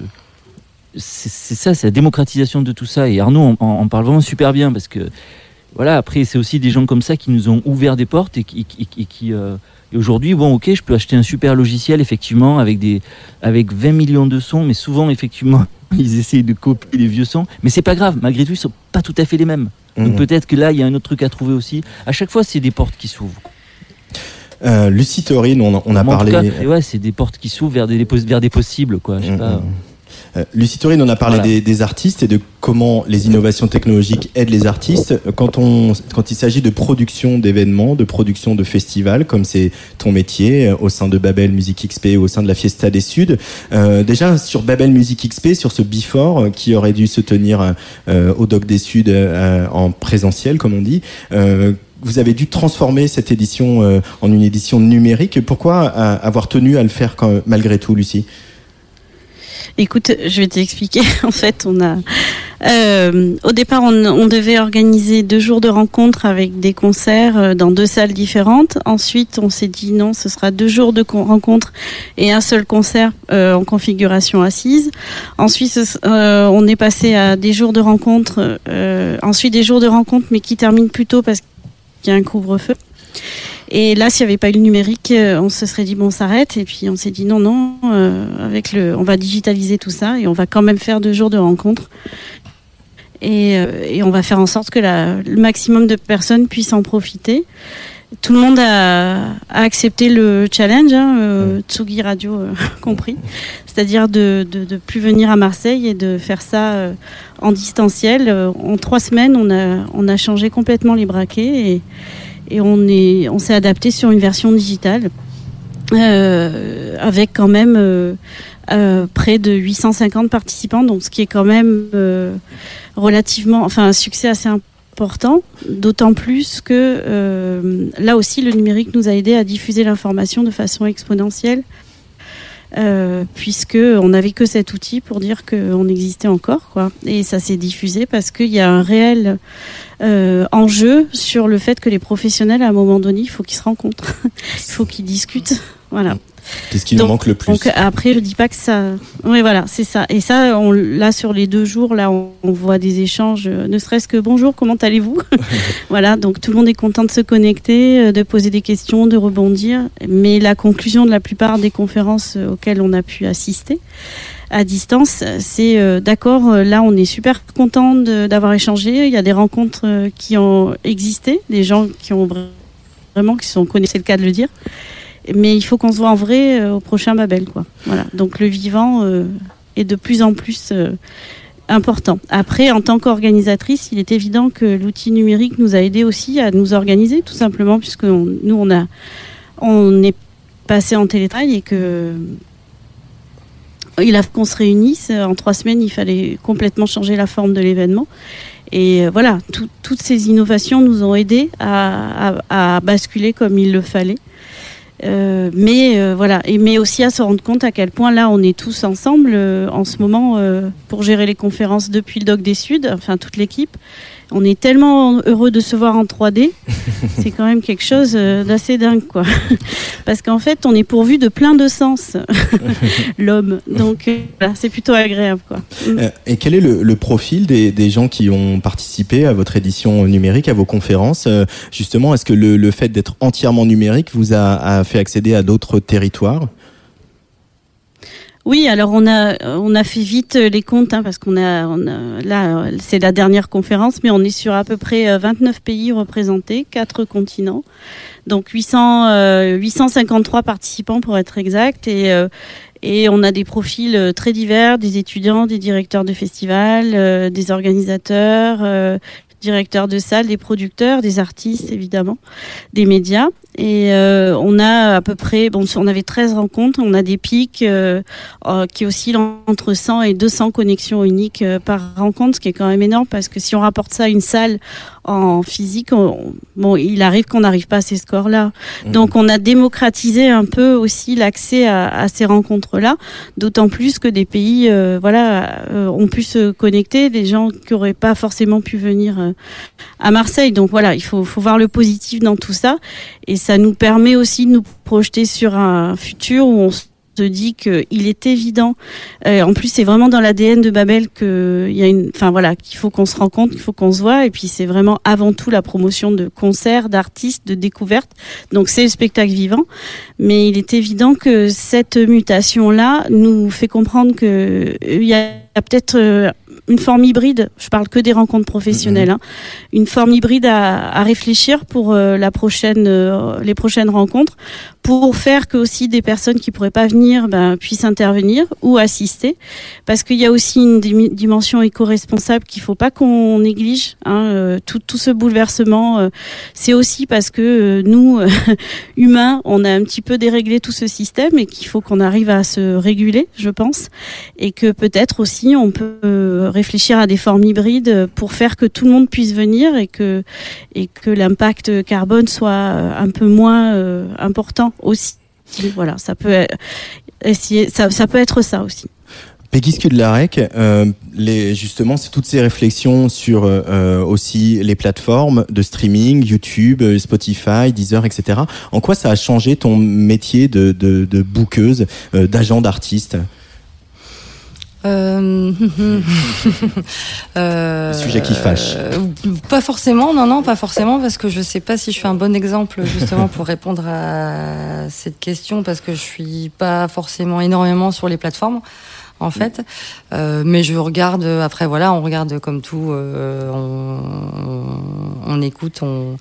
c'est ça, c'est la démocratisation de tout ça. Et Arnaud en, parle vraiment super bien parce que voilà, après, c'est aussi des gens comme ça qui nous ont ouvert des portes et qui. Euh, et aujourd'hui, bon, ok, je peux acheter un super logiciel, effectivement, avec, des, avec 20 millions de sons, mais souvent, effectivement, ils essayent de copier les vieux sons. Mais c'est pas grave, malgré tout, ils sont pas tout à fait les mêmes. Donc mmh. peut-être que là, il y a un autre truc à trouver aussi. À chaque fois, c'est des portes qui s'ouvrent. Euh, Lucie Taurine, on, on a parlé. ouais, c'est des portes qui s'ouvrent vers des, vers des possibles, quoi. Je sais mmh, pas. Euh, Lucie Tourine, on a parlé des, artistes et de comment les innovations technologiques aident les artistes. Quand, on, quand il s'agit de production d'événements, de production de festivals, comme c'est ton métier euh, au sein de Babel Music XP ou au sein de la Fiesta des Suds, euh, déjà sur Babel Music XP, sur ce before qui aurait dû se tenir au Doc des Suds en présentiel, comme on dit, vous avez dû transformer cette édition en une édition numérique. Pourquoi avoir tenu à le faire malgré tout, Lucie? Écoute, je vais t'expliquer. En fait, on a euh, au départ, on, devait organiser deux jours de rencontres avec des concerts euh, dans deux salles différentes. Ensuite, on s'est dit non, ce sera deux jours de rencontres et un seul concert euh, en configuration assise. Ensuite, on est passé à des jours de rencontres. ensuite, des jours de rencontres, mais qui terminent plus tôt parce qu'il y a un couvre-feu. Et là, s'il n'y avait pas eu le numérique, euh, on se serait dit bon, on s'arrête. Et puis on s'est dit non, non, euh, avec le, on va digitaliser tout ça et on va quand même faire deux jours de rencontres. Et, euh, et on va faire en sorte que la, le maximum de personnes puissent en profiter. Tout le monde a, a accepté le challenge, hein, euh, Tsugi Radio compris, c'est-à-dire de, de, de, plus venir à Marseille et de faire ça en distanciel. En trois semaines, on a, on a changé complètement les braquets et, et on est, on s'est adapté sur une version digitale euh, avec quand même euh, euh, près de 850 participants, donc ce qui est quand même relativement, enfin un succès assez important, d'autant plus que là aussi le numérique nous a aidé à diffuser l'information de façon exponentielle. Puisque on n'avait que cet outil pour dire qu'on existait encore, quoi. Et ça s'est diffusé parce qu'il y a un réel euh, enjeu sur le fait que les professionnels, à un moment donné, il faut qu'ils se rencontrent, il faut qu'ils discutent. Voilà. Qu'est-ce qui nous manque le plus donc, Après, je dis pas que ça. Oui, voilà, c'est ça. Et ça, on, là, sur les deux jours, là, on, voit des échanges, euh, ne serait-ce que bonjour, comment allez-vous? Voilà, donc tout le monde est content de se connecter, euh, de poser des questions, de rebondir. Mais la conclusion de la plupart des conférences euh, auxquelles on a pu assister, à distance, c'est euh, d'accord, là on est super content d'avoir échangé, il y a des rencontres qui ont existé, des gens qui ont vraiment, qui sont connus, c'est le cas de le dire, mais il faut qu'on se voit en vrai au prochain Babel. Quoi. Voilà. Donc le vivant est de plus en plus important. Après, en tant qu'organisatrice, il est évident que l'outil numérique nous a aidé aussi à nous organiser, tout simplement, puisque nous, on, a, on est passé en télétravail et que il a qu'on se réunisse. En trois semaines, il fallait complètement changer la forme de l'événement. Et euh, voilà, toutes ces innovations nous ont aidés à, basculer comme il le fallait. Mais voilà, et mais aussi à se rendre compte à quel point là on est tous ensemble en ce moment pour gérer les conférences depuis le Doc des Suds, enfin toute l'équipe on est tellement heureux de se voir en 3D, c'est quand même quelque chose euh, d'assez dingue, quoi. Parce qu'en fait, on est pourvu de plein de sens, l'homme. Donc, euh, c'est plutôt agréable, quoi. Mm. Euh, et quel est le, profil des, gens qui ont participé à votre édition numérique, à vos conférences Justement, est-ce que le, fait d'être entièrement numérique vous a fait accéder à d'autres territoires oui, alors on a on a fait vite euh, les comptes hein, parce qu'on a, on a, là c'est la dernière conférence, mais on est sur à peu près 29 euh, pays représentés, quatre continents, donc 800 853 euh, participants pour être exact et et on a des profils très divers, des étudiants, des directeurs de festivals, des organisateurs, directeurs de salles, des producteurs, des artistes évidemment, des médias. Et euh, on a à peu près, bon, on avait 13 rencontres, on a des pics euh, euh, qui oscillent entre 100 et 200 connexions uniques par rencontre, ce qui est quand même énorme parce que si on rapporte ça à une salle en physique, bon, il arrive qu'on n'arrive pas à ces scores-là. Mmh. Donc on a démocratisé un peu aussi l'accès à, à, ces rencontres-là, d'autant plus que des pays, voilà, ont pu se connecter, des gens qui n'auraient pas forcément pu venir à Marseille. Donc voilà, il faut, voir le positif dans tout ça. Et ça nous permet aussi de nous projeter sur un futur où on se dit qu'il est évident. Euh, en plus, c'est vraiment dans l'ADN de Babel que il y a une, enfin voilà, qu'il faut qu'on se rencontre, qu'il faut qu'on se voit. Et puis c'est vraiment avant tout la promotion de concerts, d'artistes, de découvertes. Donc c'est le spectacle vivant. Mais il est évident que cette mutation là nous fait comprendre que il y a peut-être euh, une forme hybride, je parle que des rencontres professionnelles, mhm. hein, une forme hybride à, à réfléchir pour euh, la prochaine, euh, les prochaines rencontres, pour faire que aussi des personnes qui pourraient pas venir ben, puissent intervenir ou assister, parce qu'il y a aussi une dimension éco-responsable qu'il faut pas qu'on néglige. Hein, euh, tout, tout, ce bouleversement, c'est aussi parce que nous, humains, on a un petit peu déréglé tout ce système et qu'il faut qu'on arrive à se réguler, je pense, et que peut-être aussi on peut réfléchir à des formes hybrides pour faire que tout le monde puisse venir et que, et que l'impact carbone soit euh, un peu moins euh, important aussi. Voilà, ça peut, essayer, ça, peut être ça aussi. Peggy Skudlarek, euh, justement, c'est toutes ces réflexions sur aussi les plateformes de streaming, YouTube, Spotify, Deezer, etc. En quoi ça a changé ton métier de, de, de bouqueuse, d'agent d'artiste? Euh... euh... Sujet qui fâche. pas forcément, non, non, pas forcément, parce que je sais pas si je suis un bon exemple justement pour répondre à cette question, parce que je suis pas forcément énormément sur les plateformes en fait. Euh, mais je regarde, après voilà, on regarde comme tout, euh, on, on, écoute, on,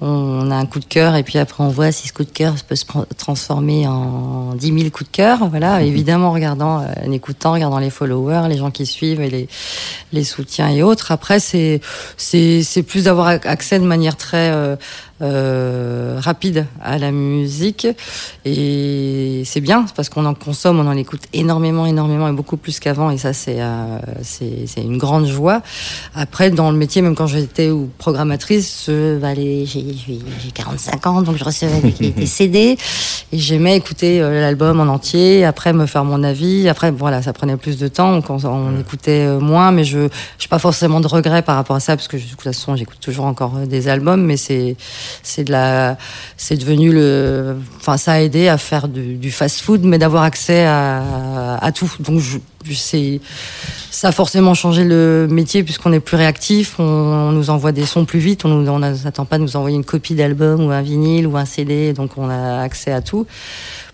on a un coup de cœur et puis après on voit si ce coup de cœur peut se transformer en 10 000 coups de cœur. Voilà, mhm. évidemment en regardant, euh, en écoutant, en regardant les followers, les gens qui suivent et les, les soutiens et autres. Après, c'est c'est plus d'avoir accès de manière très euh, euh, rapide à la musique et c'est bien parce qu'on en consomme, on en écoute énormément, énormément et beaucoup plus qu'avant et ça c'est euh, c'est une grande joie. Après, dans le métier, même quand j'étais programmatrice, bah, j'ai j'ai 45 ans, donc je recevais des, CD et j'aimais écouter euh, l'album en entier, après me faire mon avis. Après, voilà, ça prenait plus de temps, donc on, écoutait euh, moins, mais je n'ai pas forcément de regrets par rapport à ça, parce que de toute façon, j'écoute toujours encore euh, des albums, mais c'est c'est de la, c'est devenu le, enfin, ça a aidé à faire du, fast-food, mais d'avoir accès à, à tout. Donc c'est ça a forcément changé le métier puisqu'on est plus réactif, on, nous envoie des sons plus vite, on n'attend pas de nous envoyer une copie d'album ou un vinyle ou un CD, donc on a accès à tout.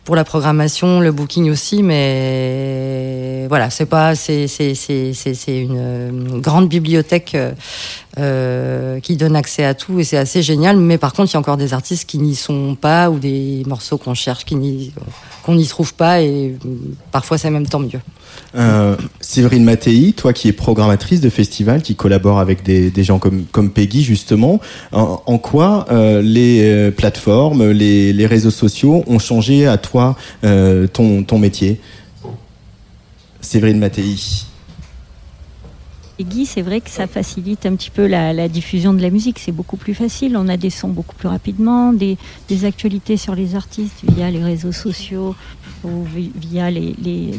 Pour la programmation, le booking aussi, mais voilà, c'est pas, c'est une grande bibliothèque euh, qui donne accès à tout et c'est assez génial. Mais par contre, il y a encore des artistes qui n'y sont pas ou des morceaux qu'on cherche qui qu'on n'y trouve pas et parfois c'est même tant mieux. Euh, Séverine Mattei, toi qui es programmatrice de festival, qui collabore avec des, gens comme, Peggy justement, en, quoi euh, les euh, plateformes, les, réseaux sociaux ont changé à toi ton, ton métier? Séverine Mattei Guy, c'est vrai que ça facilite un petit peu la, diffusion de la musique. C'est beaucoup plus facile. On a des sons beaucoup plus rapidement, des, actualités sur les artistes via les réseaux sociaux ou via les,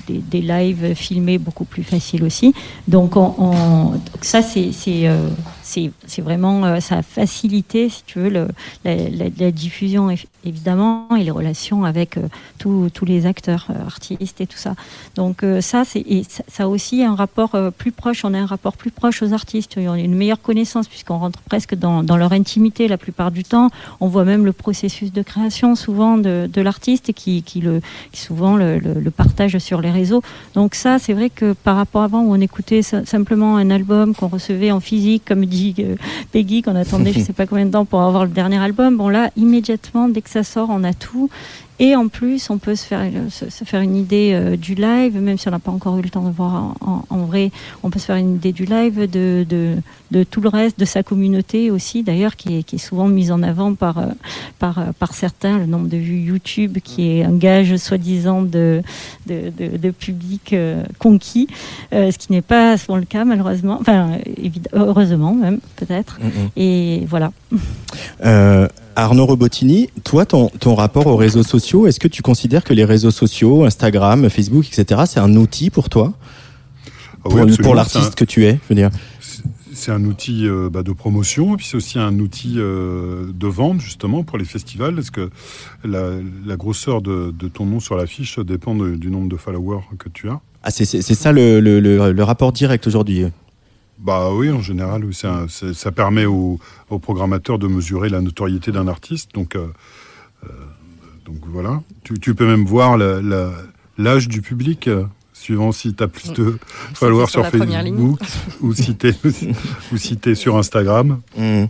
des, lives filmés beaucoup plus faciles aussi. Donc, on, ça, c'est euh, c'est vraiment, euh, ça a facilité, si tu veux, la, diffusion évidemment et les relations avec euh, tous les acteurs, euh, artistes et tout ça. Donc ça, c'est ça a aussi un rapport plus proche. On a un rapport plus proche aux artistes. On a une meilleure connaissance puisqu'on rentre presque dans, leur intimité la plupart du temps. On voit même le processus de création souvent de, l'artiste qui, qui, le, souvent le, partage sur les réseaux. Donc ça, c'est vrai que par rapport à avant où on écoutait simplement un album qu'on recevait en physique, comme Peggy qu'on attendait je sais pas combien de temps pour avoir le dernier album. Bon là, immédiatement, dès que ça sort, on a tout. Et en plus, on peut se faire, se, faire une idée euh, du live, même si on n'a pas encore eu le temps de voir en, vrai, on peut se faire une idée du live, de, de, de tout le reste, de sa communauté aussi, d'ailleurs, qui est, qui est souvent mise en avant par, euh, par, euh, par certains, le nombre de vues YouTube, qui est un gage soi-disant de, de, de, public conquis, ce qui n'est pas souvent le cas, malheureusement, enfin, heureusement même, peut-être. Et voilà. Arnaud Robotini, toi, ton, ton rapport aux réseaux sociaux, est-ce que tu considères que les réseaux sociaux, Instagram, Facebook, etc., c'est un outil pour toi? Ah Pour, l'artiste que tu es, je veux dire c'est un outil euh, bah, de promotion, et puis c'est aussi un outil euh, de vente, justement, pour les festivals, parce que la, grosseur de, ton nom sur l'affiche dépend du nombre de followers que tu as? Ah, c'est ça le, le, rapport direct aujourd'hui bah oui, en général, ça permet aux, programmateurs de mesurer la notoriété d'un artiste. Donc, euh, euh, donc voilà. Tu, peux même voir l'âge du public, euh, suivant si tu as plus de followers sur, Facebook ou si tu es, sur Instagram. Mmh.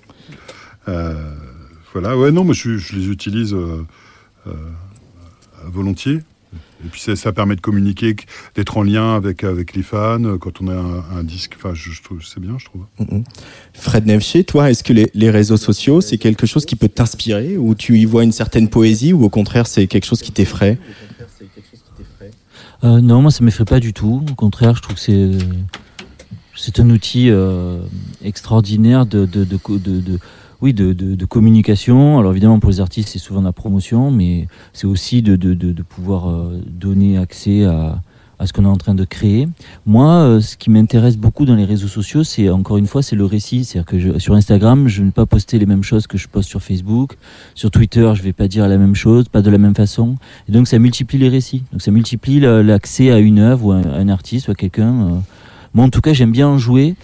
voilà, ouais, non, moi je, je les utilise volontiers. Et puis ça, permet de communiquer, d'être en lien avec, avec les fans euh, quand on a un, disque. Enfin, je, trouve c'est bien, je trouve. Mm, mm. Fred Nevché, toi, est-ce que les, les, réseaux sociaux, c'est quelque chose qui peut t'inspirer ou tu y vois une certaine poésie ou au contraire c'est quelque chose qui t'effraie? Euh, Non, moi ça m'effraie pas du tout. Au contraire, je trouve que c'est c'est un outil euh, extraordinaire de, de, de, de oui, de, de, de, communication. Alors évidemment pour les artistes c'est souvent la promotion, mais c'est aussi de, de, pouvoir euh, donner accès à, à ce qu'on est en train de créer. Moi, euh, ce qui m'intéresse beaucoup dans les réseaux sociaux, c'est encore une fois, c'est le récit. C'est-à-dire que je, sur Instagram, je ne vais pas poster les mêmes choses que je poste sur Facebook. Sur Twitter, je vais pas dire la même chose, pas de la même façon. Et donc ça multiplie les récits. Donc ça multiplie l'accès à une œuvre ou à un artiste ou à quelqu'un. Moi, en tout cas, j'aime bien en jouer.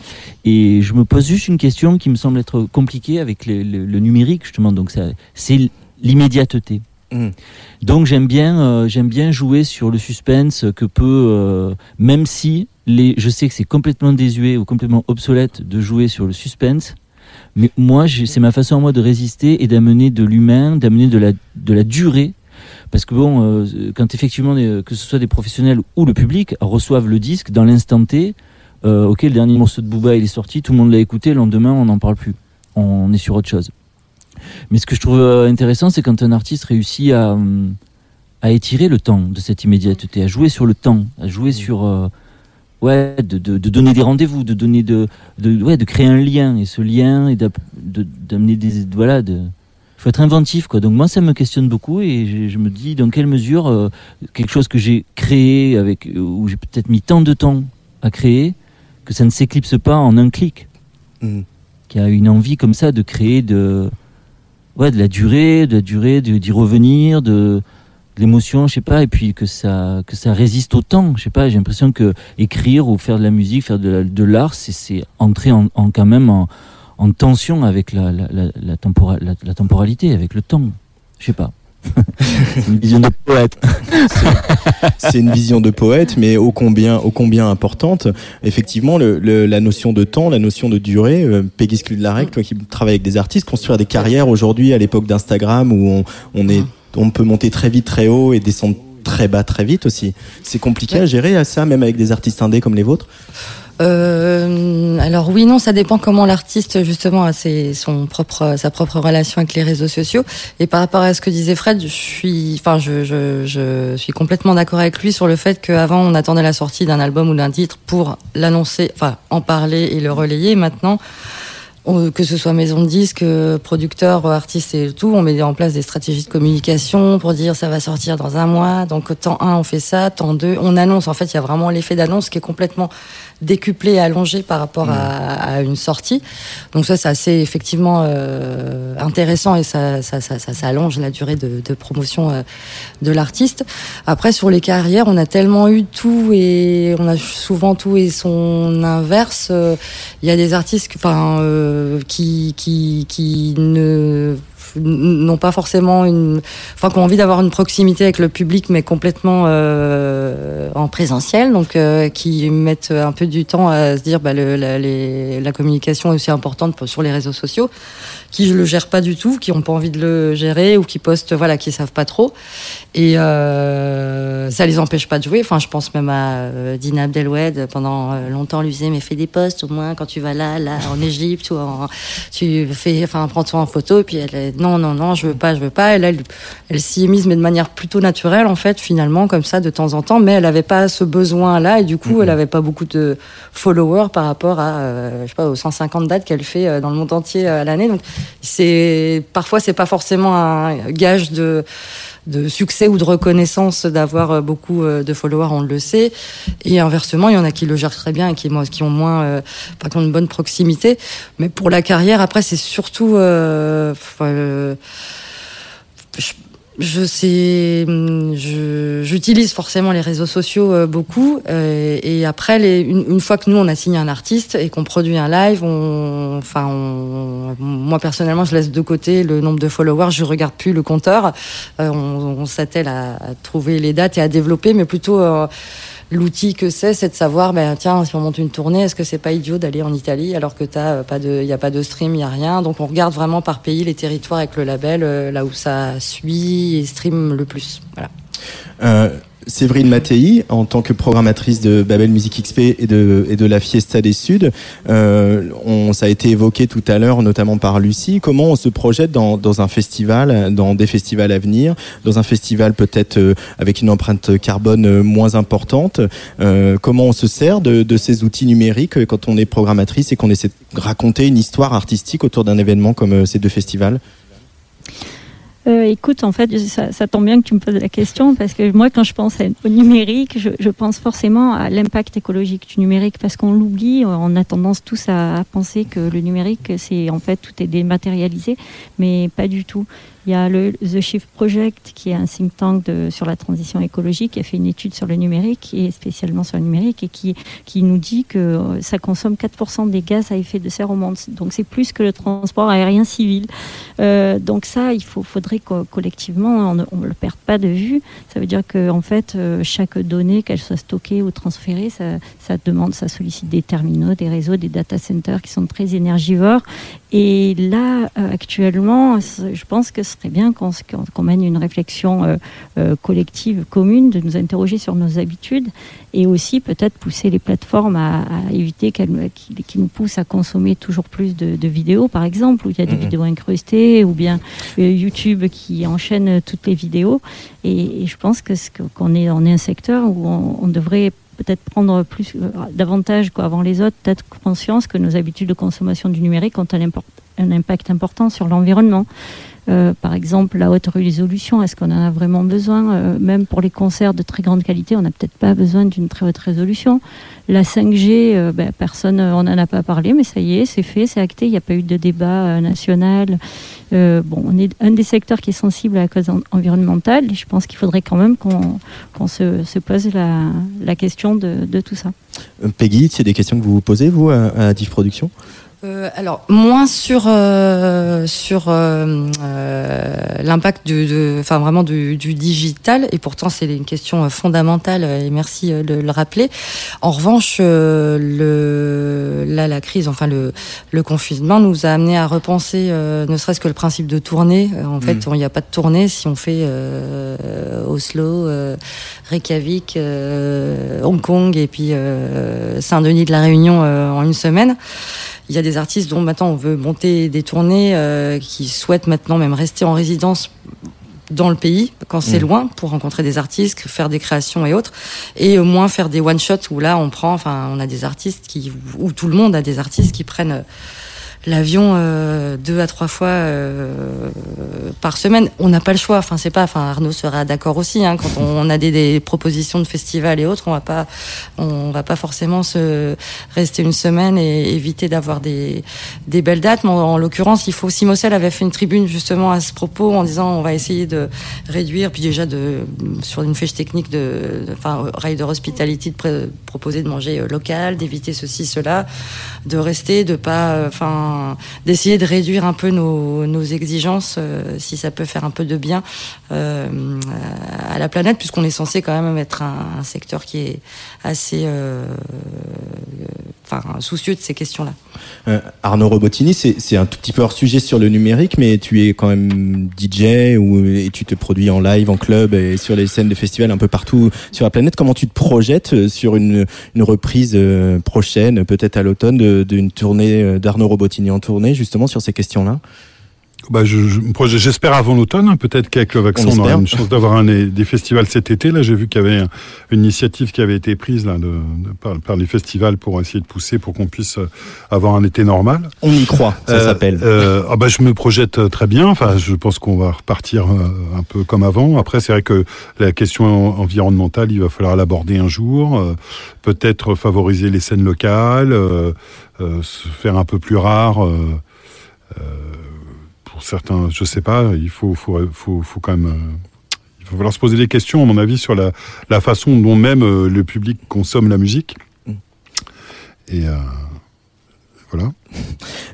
Et je me pose juste une question qui me semble être compliquée avec le, numérique, justement. Donc, c'est l'immédiateté. Hmm. Donc, j'aime bien, euh, j'aime bien jouer sur le suspense que peut, euh, même si les, je sais que c'est complètement désuet ou complètement obsolète de jouer sur le suspense. Mais moi, c'est ma façon à moi de résister et d'amener de l'humain, d'amener de la, de la durée parce que bon, euh, quand effectivement, que ce soit des professionnels ou le public reçoivent le disque dans l'instant T, euh, ok, le dernier morceau de Booba il est sorti, tout le monde l'a écouté, le lendemain on n'en parle plus, on est sur autre chose. Mais ce que je trouve euh, intéressant, c'est quand un artiste réussit à, à étirer le temps de cette immédiateté, à jouer sur le temps, à jouer mmh. sur euh, ouais, de, de, de, donner des rendez-vous, de donner de, de, ouais, de créer un lien et ce lien et d'amener des voilà de faut être inventif quoi. Donc moi ça me questionne beaucoup et je, je me dis dans quelle mesure euh, quelque chose que j'ai créé avec où j'ai peut-être mis tant de temps à créer que ça ne s'éclipse pas en un clic. Mm. Qui a une envie comme ça de créer de, ouais, de la durée, de la durée, d'y revenir, de, l'émotion, je sais pas, et puis que ça, que ça résiste au temps. Je sais pas, j'ai l'impression que écrire ou faire de la musique, faire de l'art, c'est entrer en, quand même en, en tension avec la, la, la, la, temporalité, avec le temps. Je sais pas. une vision de poète. C'est une vision de poète, mais ô combien, ô combien importante. Effectivement, le, la notion de temps, la notion de durée. Euh, Peggy Scudlarek, toi qui travailles avec des artistes, construire des carrières aujourd'hui à l'époque d'Instagram où on, on, est, on peut monter très vite, très haut et descendre très bas très vite aussi. C'est compliqué à gérer à ça, même avec des artistes indés comme les vôtres? Euh, alors oui, non, ça dépend comment l'artiste justement a ses, son propre, sa propre relation avec les réseaux sociaux. Et par rapport à ce que disait Fred, je suis, enfin, je, je, suis complètement d'accord avec lui sur le fait qu'avant on attendait la sortie d'un album ou d'un titre pour l'annoncer, enfin, en parler et le relayer. Maintenant, que ce soit maison de disques, producteurs, artistes et tout, on met en place des stratégies de communication pour dire ça va sortir dans un mois. Donc temps 1 on fait ça, temps 2 on annonce. En fait, il y a vraiment l'effet d'annonce qui est complètement décuplé et allongé par rapport à, mmh. à, une sortie. Donc ça, c'est assez effectivement euh, intéressant et ça, ça, ça, ça, allonge la durée de, de promotion euh, de l'artiste. Après, sur les carrières, on a tellement eu tout et on a souvent tout et son inverse. Euh, il y a des artistes, enfin, qui, qui, qui ne n'ont pas forcément une, enfin, qui ont envie d'avoir une proximité avec le public, mais complètement euh, en présentiel, donc euh, qui mettent un peu du temps à se dire, bah, le, la, la communication est aussi importante sur les réseaux sociaux qui je le gère pas du tout, qui ont pas envie de le gérer ou qui postent, voilà, qui savent pas trop. Et euh, ça les empêche pas de jouer. Enfin, je pense même à euh, Dina Abdelwed pendant euh, longtemps lui disait mais fais des posts au moins quand tu vas là, là en Égypte ou en, tu fais, enfin prends-toi en photo. Et puis elle, non non non, je veux pas, je veux pas. Elle elle, elle s'y est mise mais de manière plutôt naturelle en fait finalement comme ça de temps en temps. Mais elle avait pas ce besoin là et du coup elle avait pas beaucoup de followers par rapport à euh, je sais pas aux 150 dates qu'elle fait dans le monde entier à l'année. Donc c'est parfois c'est pas forcément un gage de de succès ou de reconnaissance d'avoir euh, beaucoup euh, de followers, on le sait. Et inversement, il y en a qui le gèrent très bien et qui, ont moins, euh, pas une bonne proximité. Mais pour la carrière, après, c'est surtout, euh, je sais, j'utilise forcément les réseaux sociaux euh, beaucoup. Euh, et après, les, une, fois que nous on a signé un artiste et qu'on produit un live, on, enfin, on, moi personnellement, je laisse de côté le nombre de followers. Je regarde plus le compteur. Euh, on, on s'attelle à, à, trouver les dates et à développer, mais plutôt l'outil que c'est, c'est de savoir, ben, tiens, si on monte une tournée, est-ce que c'est pas idiot d'aller en Italie alors que t'as euh, pas de, y a pas de stream, il y a rien. Donc on regarde vraiment par pays les territoires avec le label, euh, là où ça suit et stream le plus. Voilà. Euh, Séverine Mattei, en tant que programmatrice de Babel Music XP et de, et de la Fiesta des Suds, euh, ça a été évoqué tout à l'heure, notamment par Lucie. Comment on se projette dans, dans, un festival, dans des festivals à venir, dans un festival peut-être euh, avec une empreinte carbone euh, moins importante euh, Comment on se sert de, de, ces outils numériques quand on est programmatrice et qu'on essaie de raconter une histoire artistique autour d'un événement comme euh, ces deux festivals? Euh, écoute, en fait, ça, tombe bien que tu me poses la question parce que moi, quand je pense au numérique, je, pense forcément à l'impact écologique du numérique parce qu'on l'oublie. On a tendance tous à, penser que le numérique, c'est en fait tout est dématérialisé, mais pas du tout. Il y a le The Shift Project, qui est un think tank sur la transition écologique, qui a fait une étude sur le numérique, et spécialement sur le numérique, et qui, nous dit que euh, ça consomme 4% des gaz à effet de serre au monde. Donc c'est plus que le transport aérien civil. Euh, donc ça, il faudrait collectivement, on ne le perde pas de vue. Ça veut dire que en fait, euh, chaque donnée, qu'elle soit stockée ou transférée, ça demande, ça sollicite des terminaux, des réseaux, des data centers qui sont très énergivores. Et là, euh, actuellement, je pense que ce serait bien qu'on qu mène une réflexion euh, euh, collective, commune, de nous interroger sur nos habitudes et aussi peut-être pousser les plateformes à, à éviter qu'elles qui, qui, nous poussent à consommer toujours plus de, de, vidéos, par exemple, où il y a des mmh. vidéos incrustées, ou bien YouTube qui enchaîne toutes les vidéos. Et, et je pense que qu'on est, on est un secteur où on, on devrait peut-être prendre plus euh, davantage qu'avant les autres, peut-être conscience que nos habitudes de consommation du numérique ont un impact important sur l'environnement. Euh, par exemple, la haute résolution, est-ce qu'on en a vraiment besoin euh, Même pour les concerts de très grande qualité, on n'a peut-être pas besoin d'une très haute résolution. La 5G, euh, ben, personne, on n'en a pas parlé, mais ça y est, c'est fait, c'est acté. Il n'y a pas eu de débat national. Bon, on est un des secteurs qui est sensible à la cause en environnementale. Et je pense qu'il faudrait quand même qu'on qu se, se, pose la, question de, tout ça. Peggy, c'est des questions que vous vous posez, vous, à, à Div Production Euh, alors moins sur euh, sur euh, l'impact de, enfin vraiment du, digital et pourtant c'est une question fondamentale et merci de le rappeler. En revanche, le là la crise, enfin le le confinement nous a amené à repenser ne serait-ce que le principe de tournée. En fait, mm. il n'y a pas de tournée si on fait Oslo, Reykjavik, Hong Kong et puis Saint-Denis de la Réunion en une semaine. Il y a des artistes dont maintenant on veut monter des tournées, euh, qui souhaitent maintenant même rester en résidence dans le pays quand c'est mmh. loin pour rencontrer des artistes, faire des créations et autres, et au moins faire des one shots où là on prend, enfin on a des artistes qui, où tout le monde a des artistes qui prennent l'avion euh, deux à trois fois euh, par semaine. On n'a pas le choix. Enfin, c'est pas. Enfin, Arnaud sera d'accord aussi. Hein, quand on, a des, des, propositions de festivals et autres, on va pas, on va pas forcément se rester une semaine et éviter d'avoir des, des belles dates. Mais en, l'occurrence, il faut. Simocel avait fait une tribune justement à ce propos en disant on va essayer de réduire, puis déjà de sur une fiche technique de, enfin, Rider Hospitality de proposer de manger euh, local, d'éviter ceci, cela, de rester, de pas, enfin d'essayer de réduire un peu nos, exigences, euh, si ça peut faire un peu de bien euh, à la planète, puisqu'on est censé quand même être un, secteur qui est assez euh, enfin, soucieux de ces questions-là. Arnaud Robotini, c'est un tout petit peu hors sujet sur le numérique, mais tu es quand même DJ ou, et tu te produis en live, en club et sur les scènes de festivals un peu partout sur la planète. Comment tu te projettes sur une, une reprise prochaine, peut-être à l'automne, d'une tournée d'Arnaud Robotini? En tournée justement sur ces questions-là? Bah, j'espère avant l'automne, hein. peut-être qu'avec le vaccin, on, aura une chance d'avoir un des festivals cet été. Là, j'ai vu qu'il y avait une initiative qui avait été prise là, de, par, les festivals pour essayer de pousser pour qu'on puisse euh, avoir un été normal. On y croit, ça euh, s'appelle. Euh, ah bah, je me projette euh, très bien. Enfin, je pense qu'on va repartir un peu comme avant. Après, c'est vrai que la question environnementale, il va falloir l'aborder un jour. peut-être favoriser les scènes locales, se faire un peu plus rare. Euh, certains, je sais pas, il faut, faut, faut, faut quand même. Euh, il va falloir se poser des questions, à mon avis, sur la, la façon dont même euh, le public consomme la musique. Mm. Et euh, voilà.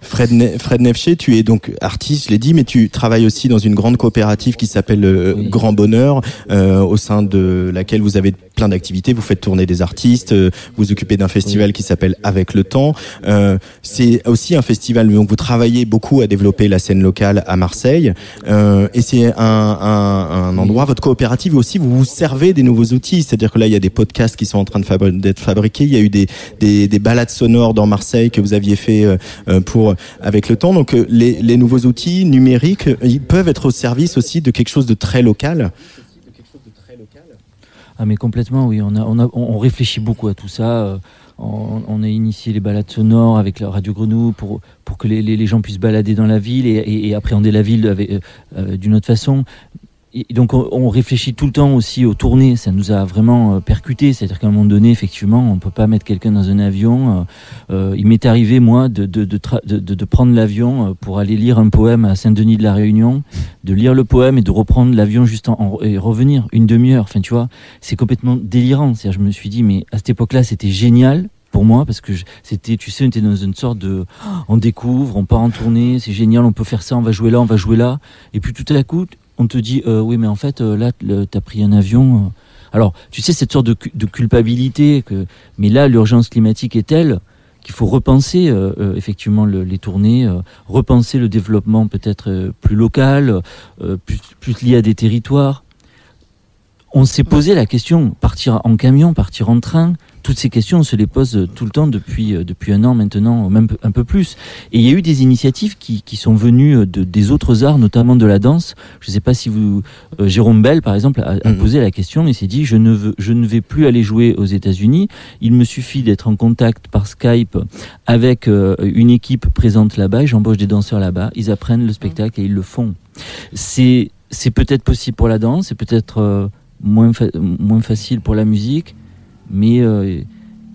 Fred, Fred Nefché, tu es donc artiste, je l'ai dit, mais tu travailles aussi dans une grande coopérative qui s'appelle euh, Grand Bonheur, euh, au sein de laquelle vous avez plein d'activités. Vous faites tourner des artistes, euh, vous occupez d'un festival qui s'appelle Avec le temps. Euh, c'est aussi un festival donc vous travaillez beaucoup à développer la scène locale à Marseille, et c'est un, un, un, endroit. Votre coopérative aussi, vous vous servez des nouveaux outils, c'est-à-dire que là il y a des podcasts qui sont en train d'être fabriqués. Il y a eu des, des, des balades sonores dans Marseille que vous aviez fait pour avec le temps. Donc euh, les, nouveaux outils numériques, euh, ils peuvent être au service aussi de quelque chose de très local. Ah mais complètement oui, on, a, on, on réfléchit beaucoup à tout ça. Euh, on, a initié les balades sonores avec la Radio Grenouille pour, pour que les, les, gens puissent balader dans la ville et, appréhender la ville d'une autre façon et donc on, réfléchit tout le temps aussi aux tournées, ça nous a vraiment euh, percuté, c'est-à-dire qu'à un moment donné, effectivement, on peut pas mettre quelqu'un dans un avion. Euh, euh, il m'est arrivé, moi, de, de, de, de prendre l'avion pour aller lire un poème à Saint-Denis de la Réunion, de lire le poème et de reprendre l'avion juste en, et revenir une demi-heure. Enfin, tu vois, c'est complètement délirant. C'est-à-dire, je me suis dit, mais à cette époque-là, c'était génial, pour moi parce que c'était tu sais on était dans une sorte de on découvre on part en tournée c'est génial on peut faire ça on va jouer là on va jouer là et puis tout à coup on te dit euh, oui mais en fait euh, là t'as pris un avion euh. alors tu sais cette sorte de, culpabilité mais là l'urgence climatique est telle qu'il faut repenser effectivement les tournées repenser le développement peut-être plus local plus lié à des territoires on s'est posé la question partir en camion partir en train toutes ces questions, on se les pose tout le temps depuis, euh, depuis un an maintenant, même un peu plus. Et il y a eu des initiatives qui, qui sont venues euh, de, des autres arts, notamment de la danse. Je ne sais pas si vous... Euh, Jérôme Bell, par exemple, a, mhm. posé la question et s'est dit, je ne, veux, je ne vais plus aller jouer aux États-Unis. Il me suffit d'être en contact par Skype avec une équipe présente là-bas, j'embauche des danseurs là-bas, ils apprennent le spectacle et ils le font. C'est c'est peut-être possible pour la danse, c'est peut-être moins, moins facile pour la musique, mais euh,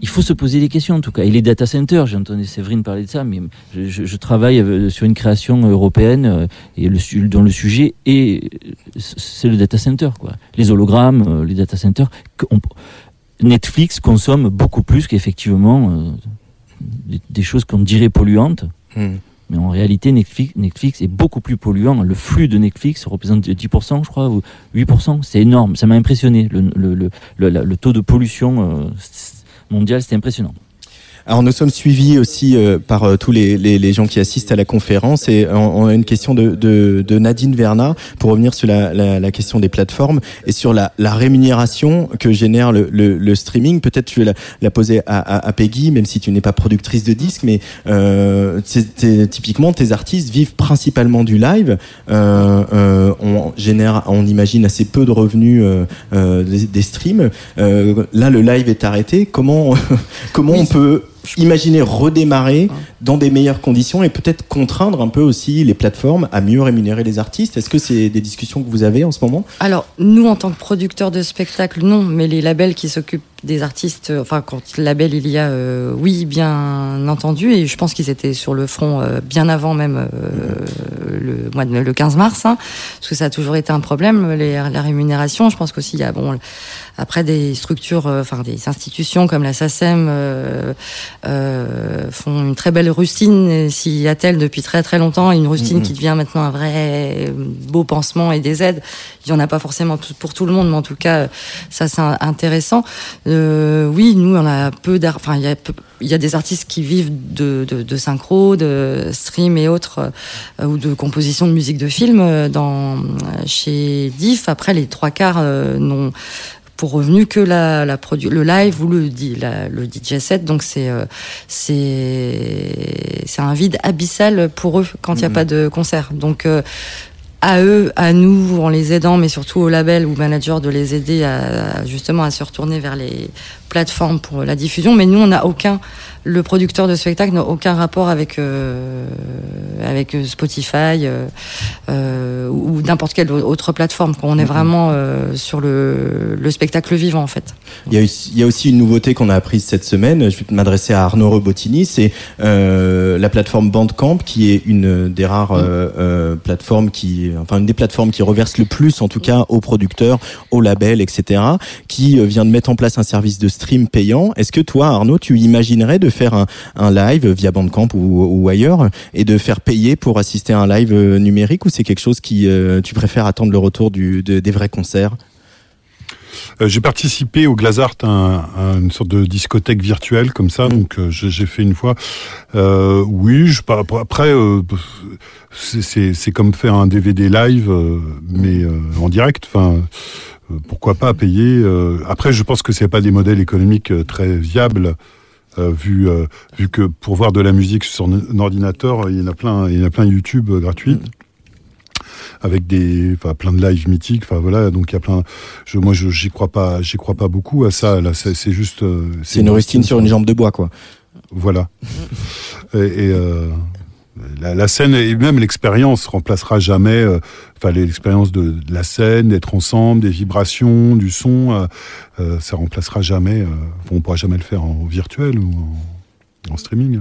il faut se poser des questions en tout cas. Et les data centers, j'ai entendu Séverine parler de ça, mais je, travaille euh, sur une création européenne euh, et le, dont le sujet est c'est le data center quoi. Les hologrammes, les data centers. Netflix consomme beaucoup plus qu'effectivement des, choses qu'on dirait polluantes. Hmm. Mais en réalité, Netflix, est beaucoup plus polluant. Le flux de Netflix représente 10%, je crois, ou 8%. C'est énorme. Ça m'a impressionné. Le, le, le, le, taux de pollution euh, mondial, c'était impressionnant. Alors nous sommes suivis aussi euh, par euh, tous les, les, les, gens qui assistent à la conférence et on, on a une question de, de, de, Nadine Verna pour revenir sur la, la, la, question des plateformes et sur la, la rémunération que génère le, le, le streaming. Peut-être tu vas la, poser à, à, à, Peggy, même si tu n'es pas productrice de disques, mais euh, typiquement tes artistes vivent principalement du live. Euh, euh, on génère, on imagine assez peu de revenus euh, des, des, streams. là, le live est arrêté. Comment comment oui. on peut imaginer redémarrer dans des meilleures conditions et peut-être contraindre un peu aussi les plateformes à mieux rémunérer les artistes. Est-ce que c'est des discussions que vous avez en ce moment? Alors, nous, en tant que producteurs de spectacles, non, mais les labels qui s'occupent des artistes, enfin, quand label il y a, euh, oui, bien entendu, et je pense qu'ils étaient sur le front euh, bien avant même euh, le, mois de, le 15 mars, hein, parce que ça a toujours été un problème, les, la rémunération. Je pense qu'aussi, il y a, bon, après des structures, enfin, des institutions comme la SACEM font une très belle rustine, s'il y a-t-elle depuis très très longtemps, une rustine mmh. qui devient maintenant un vrai beau pansement et des aides. Il n'y en a pas forcément pour tout le monde, mais en tout cas, ça c'est intéressant. Euh, oui, nous, on a peu d'art. Enfin, il y a, il y a des artistes qui vivent de, de, de synchro, de stream et autres, euh, ou de composition de musique de film euh, dans, chez Diff. Après, les trois quarts euh, n'ont pour revenu que la, la le live ou le, la, le DJ set. Donc c'est c'est c'est un vide abyssal pour eux quand il n'y a mmh. pas de concert. Donc à eux, à nous, en les aidant, mais surtout au label ou manager de les aider à, justement à se retourner vers les plateformes pour la diffusion. Mais nous, on n'a aucun le producteur de spectacle n'a aucun rapport avec euh, avec Spotify euh, euh, ou n'importe quelle autre plateforme. On est vraiment euh, sur le, le, spectacle vivant en fait. Il y, a, il y a aussi une nouveauté qu'on a apprise cette semaine. Je vais m'adresser à Arnaud Robotini. C'est euh, la plateforme Bandcamp qui est une des rares mmh. plateformes qui, enfin une des plateformes qui reverse le plus en tout cas aux producteurs, aux labels, etc. Qui vient de mettre en place un service de stream payant. Est-ce que toi, Arnaud, tu imaginerais de faire un, un live via Bandcamp ou, ou, ailleurs et de faire payer pour assister à un live euh, numérique ou c'est quelque chose qui euh, tu préfères attendre le retour du, de, des vrais concerts? Euh, j'ai participé au Glazart à, une sorte de discothèque virtuelle comme ça, mmh. donc euh, j'ai fait une fois. Euh, oui, je, après, euh, c'est comme faire un DVD live, mais en direct. Enfin, pourquoi pas payer Après, je pense que c'est pas des modèles économiques très viables. Euh, vu euh, vu que pour voir de la musique sur un ordinateur, il y en a plein, il y en a plein YouTube euh, gratuit. Mmh avec des enfin plein de lives mythiques enfin voilà donc il y a plein je moi je j'y crois pas j'y crois pas beaucoup à ça là c'est juste euh, c'est une rustine sur une jambe de bois quoi voilà et, et euh, la, scène et même l'expérience remplacera jamais euh, enfin l'expérience de, la scène d'être ensemble des vibrations du son euh, euh, ça remplacera jamais on pourra jamais le faire en virtuel ou en, streaming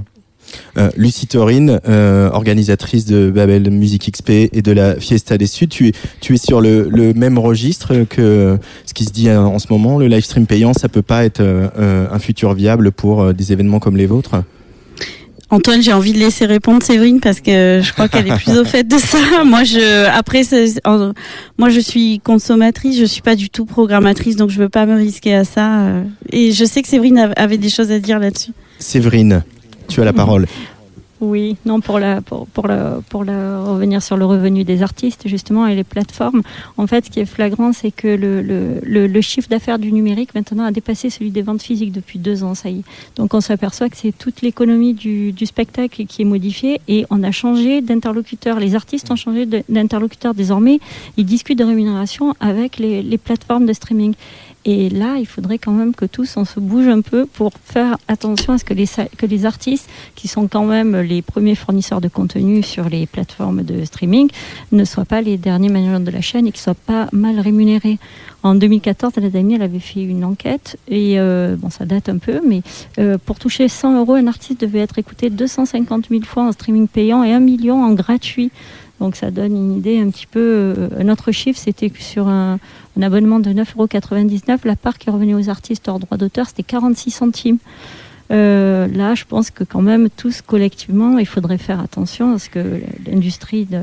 Lucie Taurine, euh, organisatrice de Babel Music XP et de la Fiesta des Suds, tu es, sur le, même registre que ce qui se dit en ce moment. Le live stream payant, ça peut pas être un futur viable pour des événements comme les vôtres? Antoine, j'ai envie de laisser répondre Séverine parce que je crois qu'elle est plus au fait de ça. Moi, je après, moi, je suis consommatrice, je suis pas du tout programmatrice, donc je veux pas me risquer à ça. Et je sais que Séverine avait des choses à dire là-dessus. Séverine, tu as la parole. Oui, non, pour, la, pour, pour, la, pour revenir sur le revenu des artistes, justement, et les plateformes, en fait, ce qui est flagrant, c'est que le, le, chiffre d'affaires du numérique, maintenant, a dépassé celui des ventes physiques depuis deux ans, ça y est. Donc, on s'aperçoit que c'est toute l'économie du, spectacle qui est modifiée, et on a changé d'interlocuteur. Les artistes ont changé d'interlocuteur. Désormais, ils discutent de rémunération avec les plateformes de streaming. Et là, il faudrait quand même que tous on se bouge un peu pour faire attention à ce que les, que les artistes, qui sont quand même les premiers fournisseurs de contenu sur les plateformes de streaming, ne soient pas les derniers managers de la chaîne et qu'ils soient pas mal rémunérés. En 2014, la elle avait fait une enquête et euh, bon, ça date un peu, mais euh, pour toucher 100 euros, un artiste devait être écouté 250 000 fois en streaming payant et 1 million en gratuit. Donc ça donne une idée un petit peu. Euh, un autre chiffre, c'était que sur un, un abonnement de 9,99 euros, la part qui revenait aux artistes hors droit d'auteur, c'était 46 centimes. Euh, là, je pense que quand même, tous collectivement, il faudrait faire attention parce que l'industrie de,